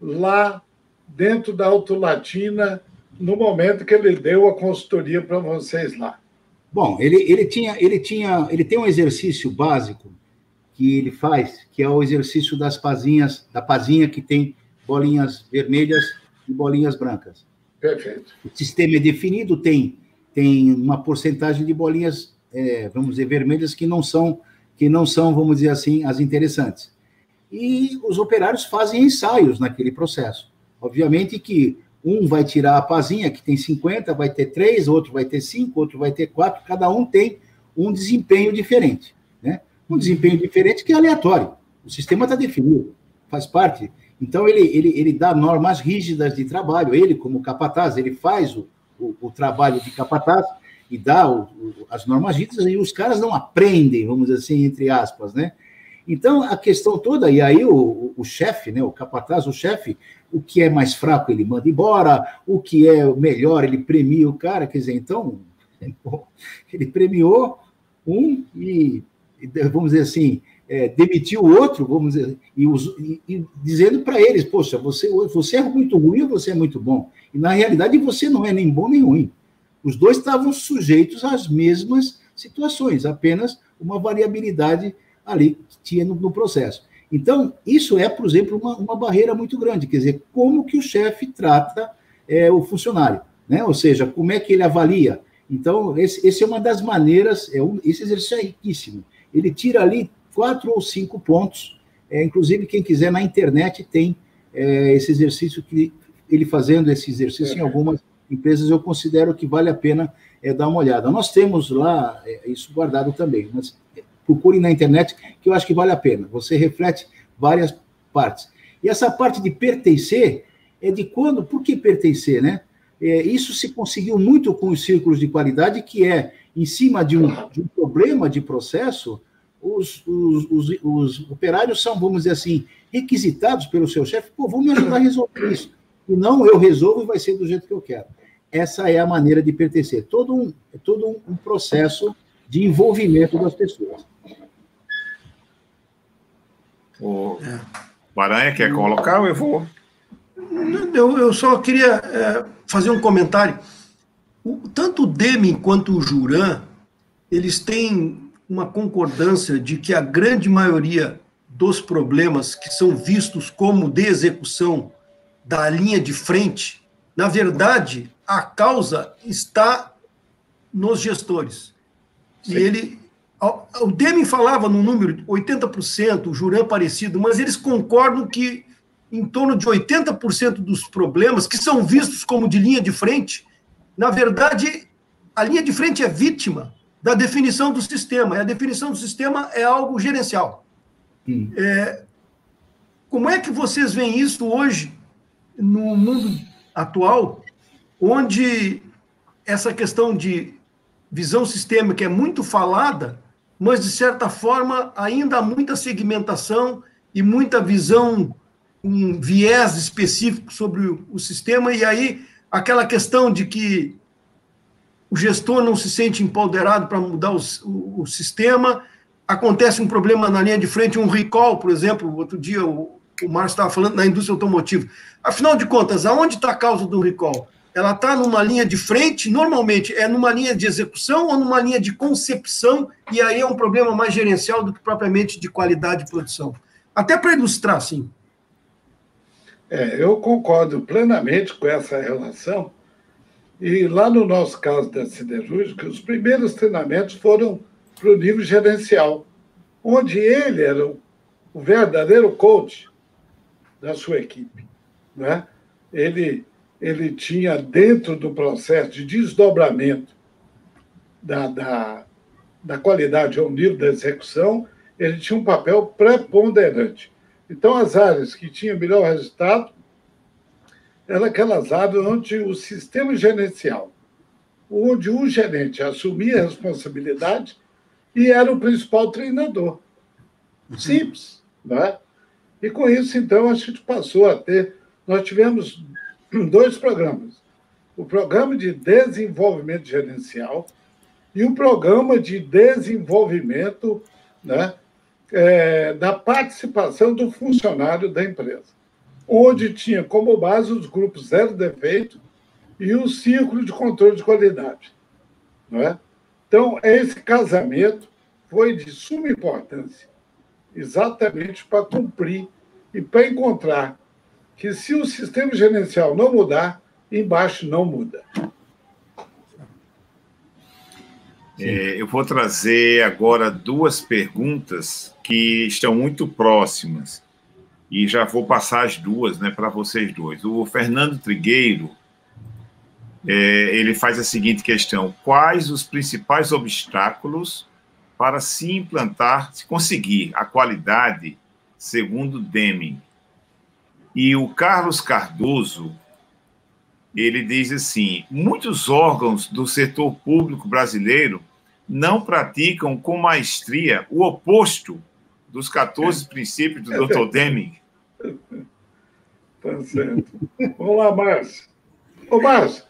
Lá dentro da Autolatina, no momento que ele deu a consultoria para vocês lá. Bom, ele, ele, tinha, ele, tinha, ele tem um exercício básico que ele faz, que é o exercício das pazinhas, da pazinha que tem bolinhas vermelhas e bolinhas brancas. Perfeito. O sistema é definido, tem, tem uma porcentagem de bolinhas, é, vamos dizer, vermelhas que não são, que não são, vamos dizer assim, as interessantes. E os operários fazem ensaios naquele processo. Obviamente que um vai tirar a pazinha, que tem 50, vai ter 3, outro vai ter 5, outro vai ter 4, cada um tem um desempenho diferente. Né? Um desempenho diferente que é aleatório. O sistema está definido, faz parte então, ele, ele, ele dá normas rígidas de trabalho, ele, como capataz, ele faz o, o, o trabalho de capataz e dá o, as normas rígidas, e os caras não aprendem, vamos dizer assim, entre aspas, né? Então, a questão toda, e aí o, o chefe, né, o capataz, o chefe, o que é mais fraco ele manda embora, o que é melhor ele premia o cara, quer dizer, então, ele premiou um e, vamos dizer assim, é, demitir o outro, vamos dizer, e, e, e dizendo para eles, poxa, você, você é muito ruim ou você é muito bom? E na realidade você não é nem bom nem ruim. Os dois estavam sujeitos às mesmas situações, apenas uma variabilidade ali que tinha no, no processo. Então, isso é, por exemplo, uma, uma, barreira muito grande, quer dizer, como que o chefe trata é, o funcionário, né? ou seja, como é que ele avalia. Então, esse, esse é uma das maneiras, é um, esse exercício é riquíssimo. Ele tira ali quatro ou cinco pontos. É, inclusive, quem quiser na internet tem é, esse exercício que ele fazendo esse exercício em algumas empresas, eu considero que vale a pena é, dar uma olhada. Nós temos lá é, isso guardado também, mas procure na internet, que eu acho que vale a pena. Você reflete várias partes. E essa parte de pertencer é de quando, por que pertencer, né? É, isso se conseguiu muito com os círculos de qualidade, que é, em cima de um, de um problema de processo, os, os, os, os, operários são, vamos dizer assim, requisitados pelo seu chefe, pô, vamos me ajudar a resolver isso. E não, eu resolvo e vai ser do jeito que eu quero. Essa é a maneira de pertencer. Todo um, todo um processo de envolvimento das pessoas. O Baranha quer colocar ou eu vou? Eu, eu só queria é, fazer um comentário. O, tanto o Deming quanto o Juran, eles têm uma concordância de que a grande maioria dos problemas que são vistos como de execução da linha de frente, na verdade, a causa está nos gestores. Sim. E ele. O Deming falava no número 80%, o Juran parecido, mas eles concordam que em torno de 80% dos problemas que são vistos como de linha de frente, na verdade, a linha de frente é vítima da definição do sistema. E a definição do sistema é algo gerencial. Hum. É, como é que vocês veem isso hoje no mundo atual, onde essa questão de visão sistêmica é muito falada, mas de certa forma ainda há muita segmentação e muita visão um viés específico sobre o, o sistema, e aí aquela questão de que o gestor não se sente empoderado para mudar o, o, o, sistema, acontece um problema na linha de frente, um recall, por exemplo, outro dia o, o Márcio estava falando na indústria automotiva. Afinal de contas, aonde está a causa do recall? Ela está numa linha de frente, normalmente é numa linha de execução ou numa linha de concepção, e aí é um problema mais gerencial do que propriamente de qualidade de produção. Até para ilustrar, sim. É, eu concordo plenamente com essa relação. E lá no nosso caso da siderúrgica, os primeiros treinamentos foram para o nível gerencial, onde ele era o, verdadeiro coach da sua equipe. Né? Ele, ele tinha, dentro do processo de desdobramento da, da, da qualidade ao nível da execução, ele tinha um papel preponderante. Então, as áreas que tinham melhor resultado eram aquelas áreas onde o sistema gerencial, onde o gerente assumia a responsabilidade e era o principal treinador. Uhum. Simples, né? E com isso, então, a gente passou a ter. Nós tivemos dois programas: o programa de desenvolvimento gerencial e o programa de desenvolvimento né, é, da participação do funcionário da empresa, onde tinha como base os grupos zero defeito e o círculo de controle de qualidade. Não é? Então, esse casamento foi de suma importância, exatamente para cumprir e para encontrar que se o sistema gerencial não mudar, embaixo não muda. É, eu vou trazer agora duas perguntas que estão muito próximas e já vou passar as duas né, para vocês dois. O Fernando Trigueiro é, ele faz a seguinte questão: quais os principais obstáculos para se implantar, se conseguir a qualidade segundo Deming? E o Carlos Cardoso ele diz assim: muitos órgãos do setor público brasileiro não praticam com maestria o oposto dos 14 princípios do Dr. Deming. Tá certo. Vamos lá, Márcio. Ô, Márcio,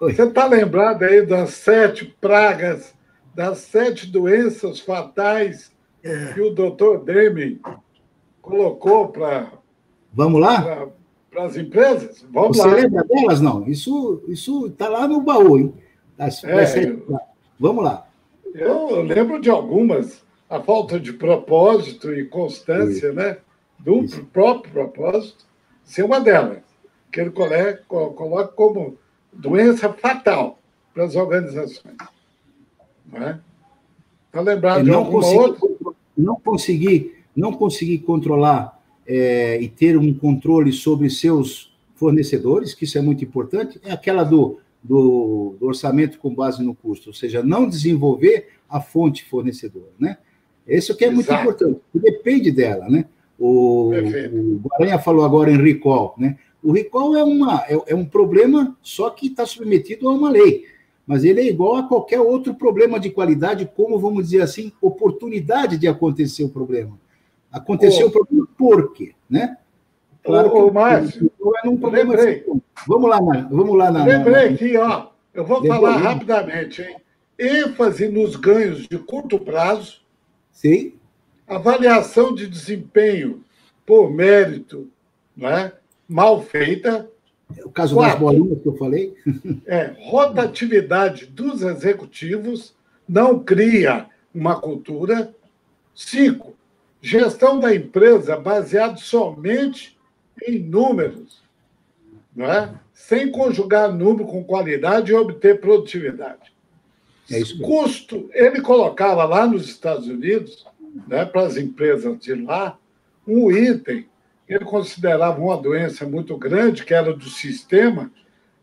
você está lembrado aí das sete pragas, das sete doenças fatais é. que o Dr. Deming colocou para. Vamos lá? para as empresas? Vamos Você lá. Você lembra delas? Não. Isso está lá no baú, hein? Das, é, eu, Vamos lá. Eu lembro de algumas. A falta de propósito e constância, Isso. né? Do Isso. próprio propósito, ser uma delas. Que ele coloca como doença fatal para as organizações. Não é? Está lembrado de alguma outra? não conseguir, não conseguir controlar é, e ter um controle sobre seus fornecedores, que isso é muito importante, é aquela do, do, do orçamento com base no custo, ou seja, não desenvolver a fonte fornecedora, né? Isso que é muito Exato. importante, depende dela, né? O, o Guaranha falou agora em recall, né? O recall é, uma, é, é um problema só que está submetido a uma lei, mas ele é igual a qualquer outro problema de qualidade, como, vamos dizer assim, oportunidade de acontecer o problema. Aconteceu oh. o problema por quê, né? Claro ô, ô, Márcio, é um problema. Assim, vamos lá, vamos lá na. Lembrei na, aqui, ó. Eu vou falar rapidamente, hein? ênfase nos ganhos de curto prazo. Sim. Avaliação de desempenho por mérito, não é? mal feita. O caso Quatro, das bolinhas que eu falei. É, rotatividade dos executivos não cria uma cultura. Cinco, gestão da empresa baseada somente em números, não é? sem conjugar número com qualidade e obter produtividade. É isso Custo, ele colocava lá nos Estados Unidos, né, para as empresas de lá, um item que ele considerava uma doença muito grande, que era do sistema,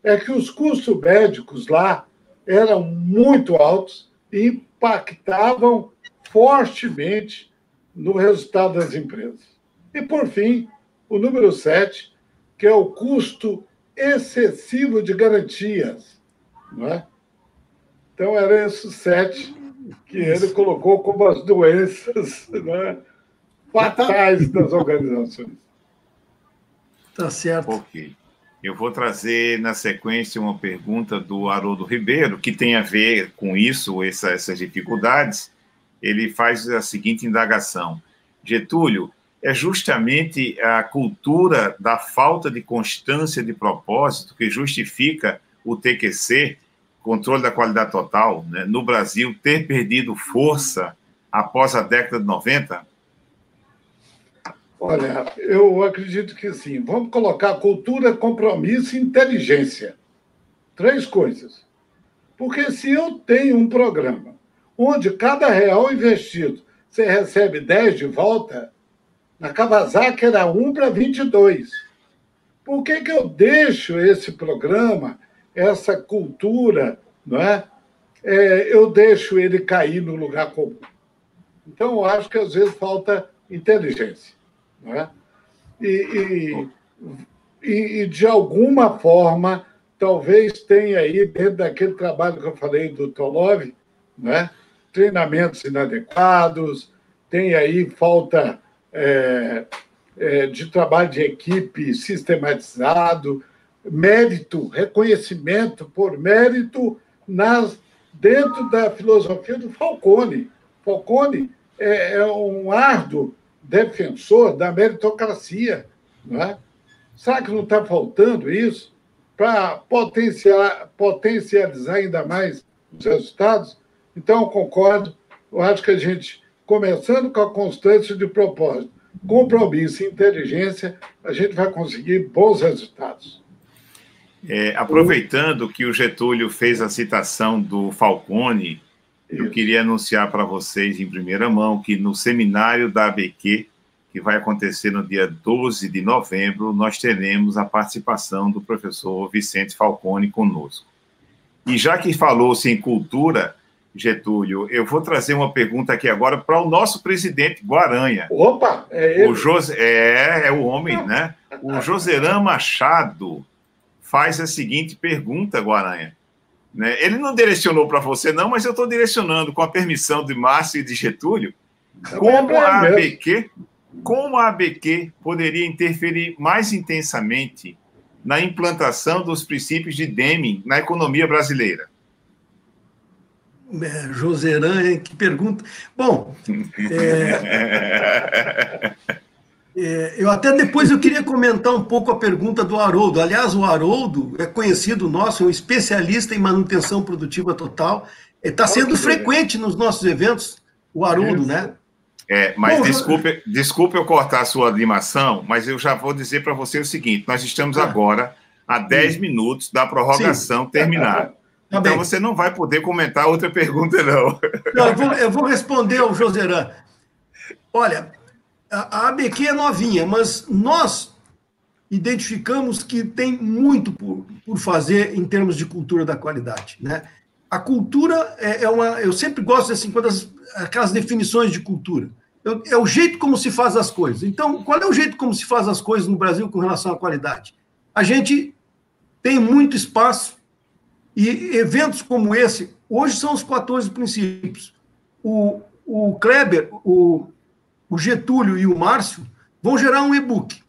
é que os custos médicos lá eram muito altos e impactavam fortemente no resultado das empresas. E, por fim, o número 7, que é o custo excessivo de garantias. Não é? Então, era esses sete que ele colocou como as doenças né, fatais das organizações. Tá certo. Ok. Eu vou trazer na sequência uma pergunta do Haroldo Ribeiro, que tem a ver com isso, essa, essas dificuldades. Ele faz a seguinte indagação: Getúlio, é justamente a cultura da falta de constância de propósito que justifica o TQC controle da qualidade total, né, no Brasil ter perdido força após a década de 90? Olha, eu acredito que sim. Vamos colocar cultura, compromisso e inteligência. Três coisas. Porque se eu tenho um programa onde cada real investido você recebe 10 de volta, na Kawasaki era 1 para 22. Por que, que eu deixo esse programa essa cultura, não é? é? eu deixo ele cair no lugar comum. Então, eu acho que às vezes falta inteligência. Não é? e, e, e, de alguma forma, talvez tenha aí, dentro daquele trabalho que eu falei do Tolov, né? treinamentos inadequados, tem aí falta é, é, de trabalho de equipe sistematizado, mérito, reconhecimento por mérito nas, dentro da filosofia do Falcone. Falcone é, é um árduo defensor da meritocracia. Não é? Será que não está faltando isso para potencializar, ainda mais os resultados? Então, eu concordo. Eu acho que a gente, começando com a constância de propósito, compromisso e inteligência, a gente vai conseguir bons resultados. É, aproveitando que o Getúlio fez a citação do Falcone, eu queria anunciar para vocês em primeira mão que no seminário da ABQ, que vai acontecer no dia 12 de novembro, nós teremos a participação do professor Vicente Falcone conosco. E já que falou-se em cultura, Getúlio, eu vou trazer uma pergunta aqui agora para o nosso presidente Guaranha. Opa, é ele. O José, é, é o homem, né? O Joseran Machado faz a seguinte pergunta, Guaranha. Né? Ele não direcionou para você, não, mas eu estou direcionando, com a permissão de Márcio e de Getúlio, como a ABQ, como a ABQ poderia interferir mais intensamente na implantação dos princípios de Deming na economia brasileira? É, Joseran, que pergunta. Bom, é... É, eu até depois eu queria comentar um pouco a pergunta do Haroldo. Aliás, o Haroldo é conhecido nosso, é um especialista em manutenção produtiva total. Está sendo frequente nos nossos eventos, o Haroldo, né? É, mas Bom, desculpe, desculpe eu cortar a sua animação, mas eu já vou dizer para você o seguinte: nós estamos ah. agora a 10 Sim. minutos da prorrogação Sim. terminar. Tá então bem. você não vai poder comentar outra pergunta, não. não eu, vou, eu vou responder ao Joseran. Olha, a, ABQ é novinha, mas nós identificamos que tem muito por, por fazer em termos de cultura da qualidade. Né? A cultura é, é uma. Eu sempre gosto assim, quando as, aquelas definições de cultura. Eu, é o jeito como se faz as coisas. Então, qual é o jeito como se faz as coisas no Brasil com relação à qualidade? A gente tem muito espaço e eventos como esse, hoje são os 14 princípios. O, o Kleber, o, o Getúlio e o Márcio vão gerar um e-book.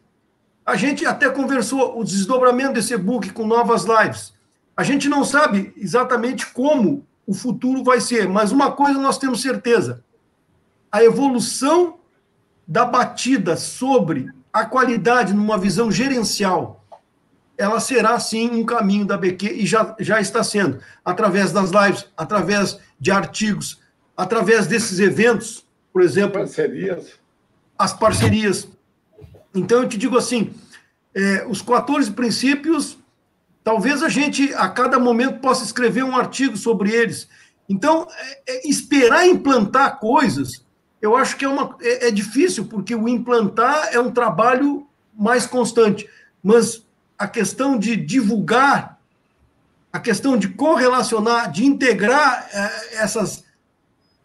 A gente até conversou o desdobramento desse e-book com novas lives. A gente não sabe exatamente como o futuro vai ser, mas uma coisa nós temos certeza: a evolução da batida sobre a qualidade numa visão gerencial, ela será sim um caminho da BQ e já, já está sendo, através das lives, através de artigos, através desses eventos, por exemplo. Parcerias. As parcerias. Então, eu te digo assim: é, os 14 princípios, talvez a gente, a cada momento, possa escrever um artigo sobre eles. Então, é, é, esperar implantar coisas, eu acho que é, uma, é, é difícil, porque o implantar é um trabalho mais constante. Mas a questão de divulgar, a questão de correlacionar, de integrar é, essas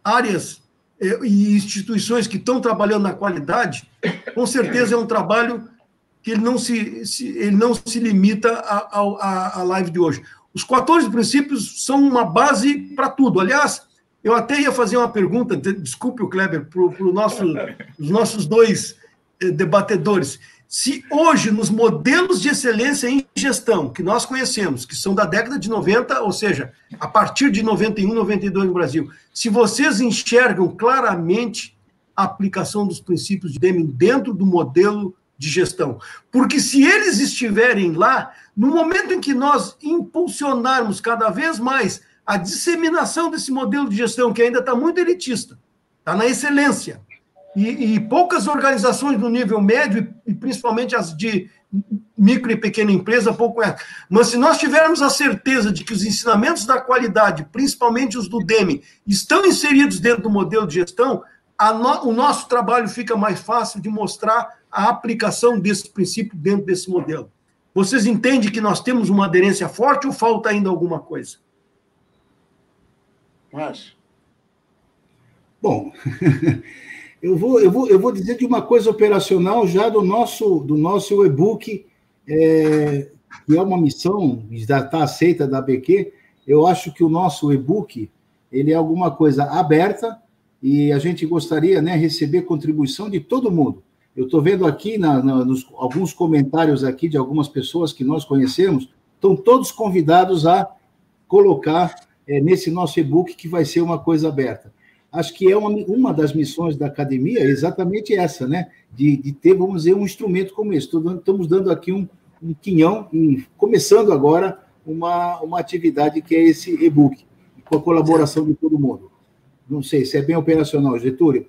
áreas e instituições que estão trabalhando na qualidade, com certeza é um trabalho que ele não se, se ele não se limita à live de hoje. Os 14 princípios são uma base para tudo. Aliás, eu até ia fazer uma pergunta, desculpe o Kleber, para os nosso, os nossos dois eh, debatedores. Se hoje, nos modelos de excelência em gestão que nós conhecemos, que são da década de 90, ou seja, a partir de 91, 92 no Brasil, se vocês enxergam claramente a aplicação dos princípios de Deming dentro do modelo de gestão. Porque se eles estiverem lá, no momento em que nós impulsionarmos cada vez mais a disseminação desse modelo de gestão, que ainda está muito elitista, está na excelência, e, e, poucas organizações no nível médio, e principalmente as de micro e pequena empresa, pouco é. Mas se nós tivermos a certeza de que os ensinamentos da qualidade, principalmente os do DEME, estão inseridos dentro do modelo de gestão, no, o nosso trabalho fica mais fácil de mostrar a aplicação desse princípio dentro desse modelo. Vocês entendem que nós temos uma aderência forte ou falta ainda alguma coisa? Acho. Bom, Eu vou, eu vou, eu vou dizer de uma coisa operacional já do nosso, do nosso e-book, é, que é uma missão, já está aceita da BQ. Eu acho que o nosso e-book ele é alguma coisa aberta e a gente gostaria né, receber contribuição de todo mundo. Eu estou vendo aqui na, na, nos, alguns comentários aqui de algumas pessoas que nós conhecemos, estão todos convidados a colocar é, nesse nosso e-book que vai ser uma coisa aberta acho que é uma, uma das missões da academia exatamente essa, né? De, de ter, vamos dizer, um instrumento como esse. Estamos dando aqui um, um quinhão e começando agora uma, uma atividade que é esse e-book, com a colaboração de todo mundo. Não sei se é bem operacional, Getúlio.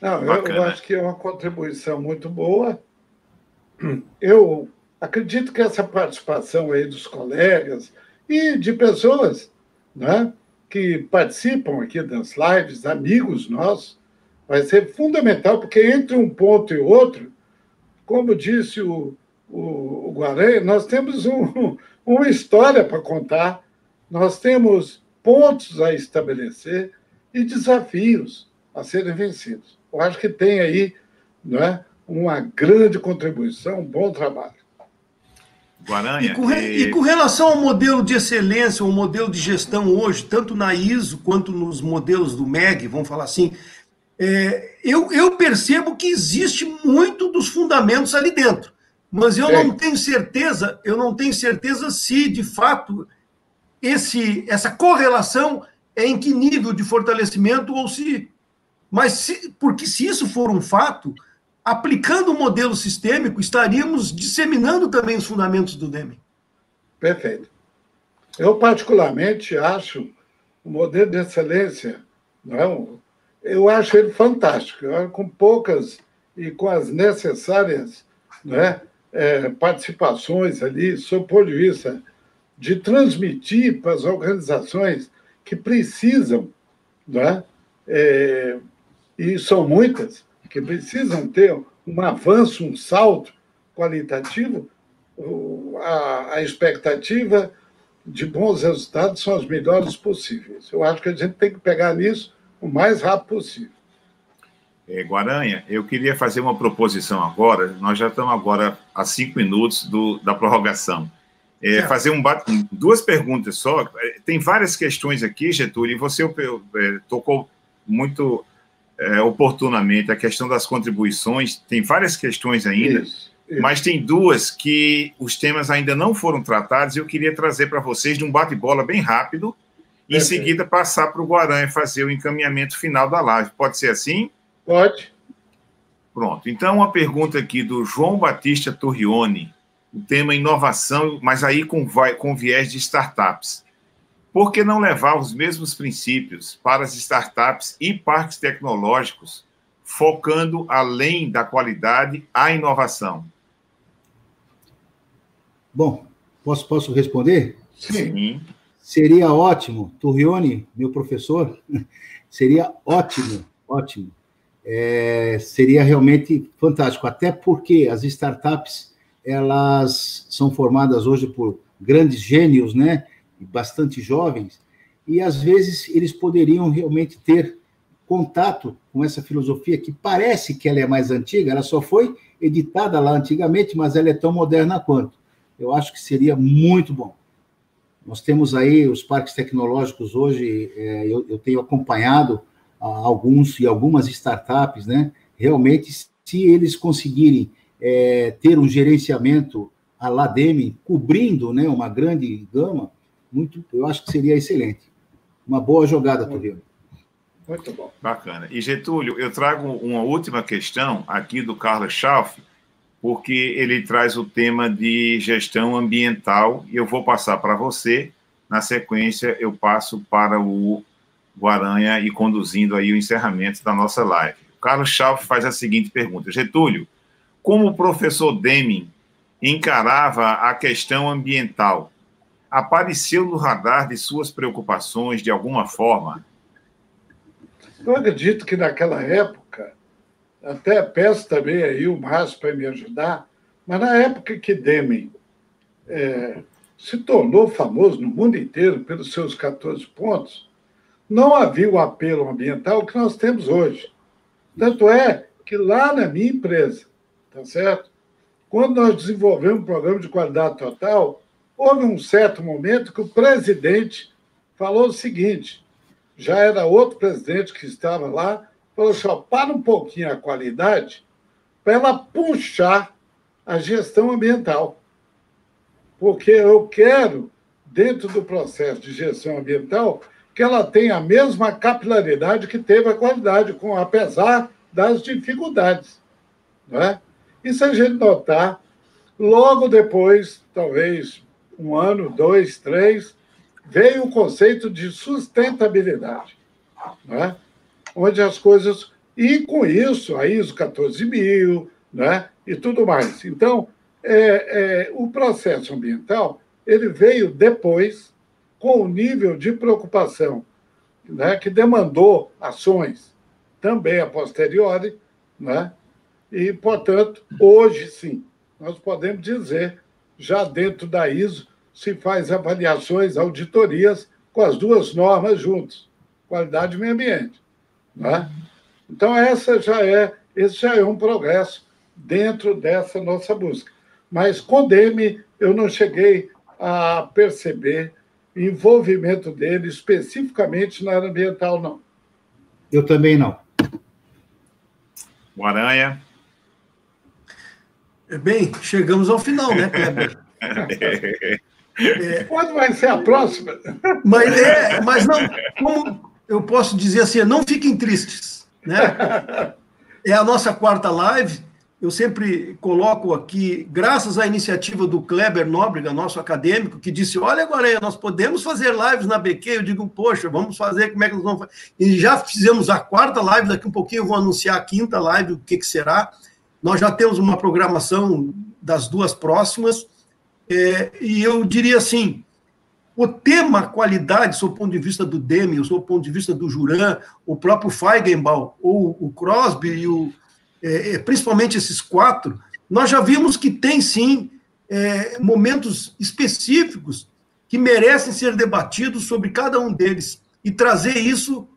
Não, eu, eu acho que é uma contribuição muito boa. Eu acredito que essa participação aí dos colegas e de pessoas, né? Que participam aqui das lives, amigos nossos, vai ser fundamental, porque entre um ponto e outro, como disse o, o, o Guarani, nós temos um, uma história para contar, nós temos pontos a estabelecer e desafios a serem vencidos. Eu acho que tem aí não é, uma grande contribuição, um bom trabalho. Guaranha. E com, e... e com, relação ao modelo de excelência, o modelo de gestão hoje, tanto na ISO quanto nos modelos do MEG, vamos falar assim, é, eu, eu, percebo que existe muito dos fundamentos ali dentro. Mas eu é. não tenho certeza, eu não tenho certeza se, de fato, esse, essa correlação é em que nível de fortalecimento ou se. Mas se, porque se isso for um fato, aplicando o modelo sistêmico, estaríamos disseminando também os fundamentos do Deming. Perfeito. Eu, particularmente, acho o modelo de excelência, não, é eu acho ele fantástico, com poucas e com as necessárias né, é, participações ali, sob o ponto de vista de transmitir para as organizações que precisam né, é, e são muitas, que precisam ter um avanço, um salto qualitativo, a, a expectativa de bons resultados são as melhores possíveis. Eu acho que a gente tem que pegar nisso o mais rápido possível. É, Guaranha, eu queria fazer uma proposição agora. Nós já estamos agora a cinco minutos do, da prorrogação. É, fazer um duas perguntas só. Tem várias questões aqui, Getúlio, e você é, tocou muito é, oportunamente a questão das contribuições. Tem várias questões ainda, isso, isso. mas tem duas que os temas ainda não foram tratados e eu queria trazer para vocês de um bate-bola bem rápido. E em seguida passar para o Guaranha fazer o encaminhamento final da live. Pode ser assim? Pode. Pronto. Então, uma pergunta aqui do João Batista Torrione, o tema inovação, mas aí com, com viés de startups. Por que não levar os mesmos princípios para as startups e parques tecnológicos, focando além da qualidade a inovação? Bom, posso, posso responder? Sim. Seria ótimo, Torrione, meu professor, seria ótimo, ótimo é, seria realmente fantástico, até porque as startups elas são formadas hoje por grandes gênios, né, bastante jovens, e às vezes eles poderiam realmente ter contato com essa filosofia que parece que ela é mais antiga, ela só foi editada lá antigamente, mas ela é tão moderna quanto. Eu acho que seria muito bom. Nós temos aí os parques tecnológicos hoje, é, eu, eu tenho acompanhado alguns e algumas startups, né? Realmente, se eles conseguirem é, ter um gerenciamento a Lademe cobrindo, né, uma grande gama, muito, eu acho que seria excelente. Uma boa jogada, Torino. Muito bom. Bacana. E Getúlio, eu trago uma última questão aqui do Carlos Schaff, porque ele traz o tema de gestão ambiental e eu vou passar para você. Na sequência, eu passo para o Guaranha e conduzindo aí o encerramento da nossa live. O Carlos Schauf faz a seguinte pergunta: Getúlio, como o professor Deming encarava a questão ambiental? Apareceu no radar de suas preocupações de alguma forma? Eu acredito que naquela época, até peço também aí o Márcio para me ajudar, mas na época que Deming é, se tornou famoso no mundo inteiro pelos seus 14 pontos, não havia o apelo ambiental que nós temos hoje. Tanto é que lá na minha empresa, tá certo? Quando nós desenvolvemos um programa de qualidade total, houve um certo momento que o presidente falou o seguinte: já era outro presidente que estava lá, falou assim: ó, para um pouquinho a qualidade para ela puxar a gestão ambiental. Porque eu quero, dentro do processo de gestão ambiental, que ela tem a mesma capilaridade que teve a qualidade, com, apesar das dificuldades. Não é? E se a gente notar, logo depois, talvez um ano, dois, três, veio o conceito de sustentabilidade, não é? onde as coisas. E com isso, a ISO 14000 né? e tudo mais. Então, é, é, o processo ambiental ele veio depois com o nível de preocupação né, que demandou ações também a posteriori, né, e, portanto, hoje sim, nós podemos dizer, já dentro da ISO, se faz avaliações, auditorias com as duas normas juntas, qualidade e meio ambiente. Né? Então, essa já é, esse já é um progresso dentro dessa nossa busca. Mas com DEME, eu não cheguei a perceber envolvimento dele especificamente na área ambiental, não. Eu também não. O Aranha. Bem, chegamos ao final, né, Kleber? é, Quando vai ser a próxima? Mas, é, mas não, como eu posso dizer assim, não fiquem tristes. Né? É a nossa quarta live, eu sempre coloco aqui, graças à iniciativa do Kleber Nóbrega, nosso acadêmico, que disse: Olha, agora nós podemos fazer lives na BQ. Eu digo: Poxa, vamos fazer, como é que nós vamos fazer? E já fizemos a quarta live, daqui um pouquinho eu vou anunciar a quinta live, o que, que será. Nós já temos uma programação das duas próximas, é, e eu diria assim: o tema qualidade, sob o ponto de vista do Demi, sob o ponto de vista do Juran, o próprio Feigenbaum, ou o Crosby, e o, é, é, principalmente esses quatro, nós já vimos que tem sim é, momentos específicos que merecem ser debatidos sobre cada um deles e trazer isso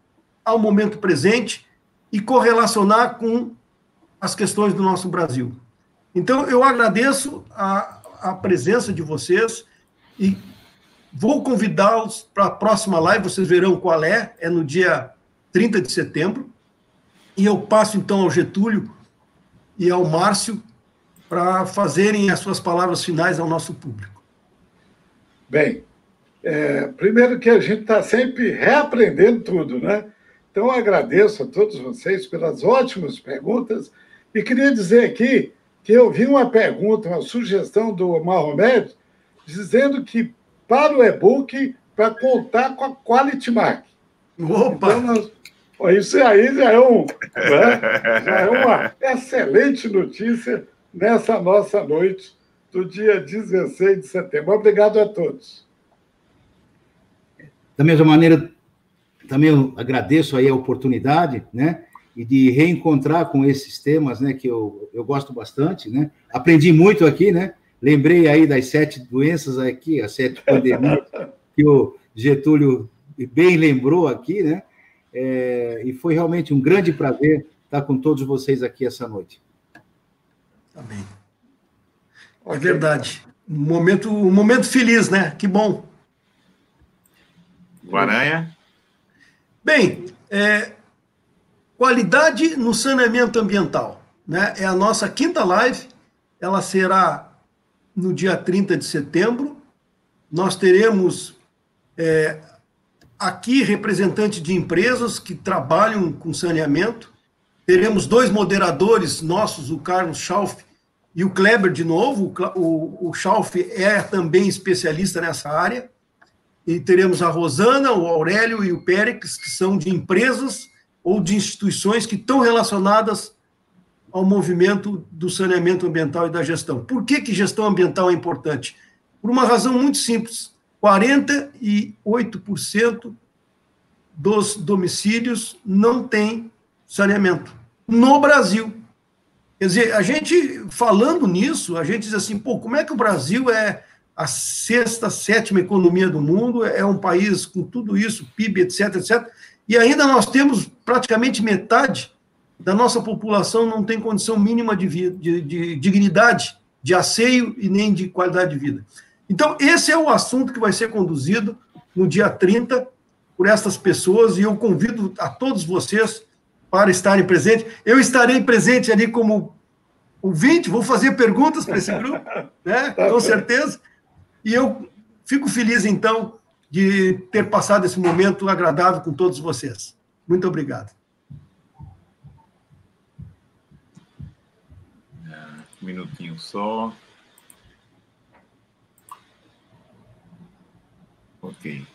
ao momento presente e correlacionar com as questões do nosso Brasil. Então, eu agradeço a, a presença de vocês e vou convidá-los para a próxima live, vocês verão qual é, é no dia 30 de setembro. E eu passo então ao Getúlio e ao Márcio para fazerem as suas palavras finais ao nosso público. Bem, é, primeiro que a gente está sempre reaprendendo tudo, né? Então, agradeço a todos vocês pelas ótimas perguntas e queria dizer aqui que eu vi uma pergunta, uma sugestão do Mahomed, dizendo que para o e-book, para contar com a Quality Mark. Opa! Então, nós, isso aí já é, um, né? já é uma excelente notícia nessa nossa noite do dia 16 de setembro. Obrigado a todos. Da mesma maneira, também agradeço aí a oportunidade, né? E de reencontrar com esses temas, né? Que eu, eu gosto bastante, né? Aprendi muito aqui, né? Lembrei aí das sete doenças aqui, as sete pandemias, que o Getúlio bem lembrou aqui, né? É, e foi realmente um grande prazer estar com todos vocês aqui essa noite. Amém. É verdade. Um momento, um momento feliz, né? Que bom. Guaranha. Bem, é, qualidade no saneamento ambiental. Né? É a nossa quinta live. Ela será no dia 30 de setembro. Nós teremos é, aqui representantes de empresas que trabalham com saneamento. Teremos dois moderadores nossos, o Carlos Schauf e o Kleber, de novo. O, o Schauf é também especialista nessa área. E teremos a Rosana, o Aurélio e o Périx, que são de empresas ou de instituições que estão relacionadas ao movimento do saneamento ambiental e da gestão. Por que, que gestão ambiental é importante? Por uma razão muito simples 48% dos domicílios não têm saneamento no Brasil. Quer dizer, a gente falando nisso, a gente diz assim, pô, como é que o Brasil é a sexta, sétima economia do mundo, é um país com tudo isso, PIB, etc, etc, e ainda nós temos praticamente metade da nossa população não tem condição mínima de, vida, de, de dignidade, de asseio e nem de qualidade de vida. Então, esse é o assunto que vai ser conduzido no dia 30 por essas pessoas e eu convido a todos vocês para estarem presentes. Eu estarei presente ali como ouvinte, vou fazer perguntas para esse grupo, né? Tá com certeza. E eu fico feliz, então, de ter passado esse momento agradável com todos vocês. Muito obrigado. Um minutinho só. Ok.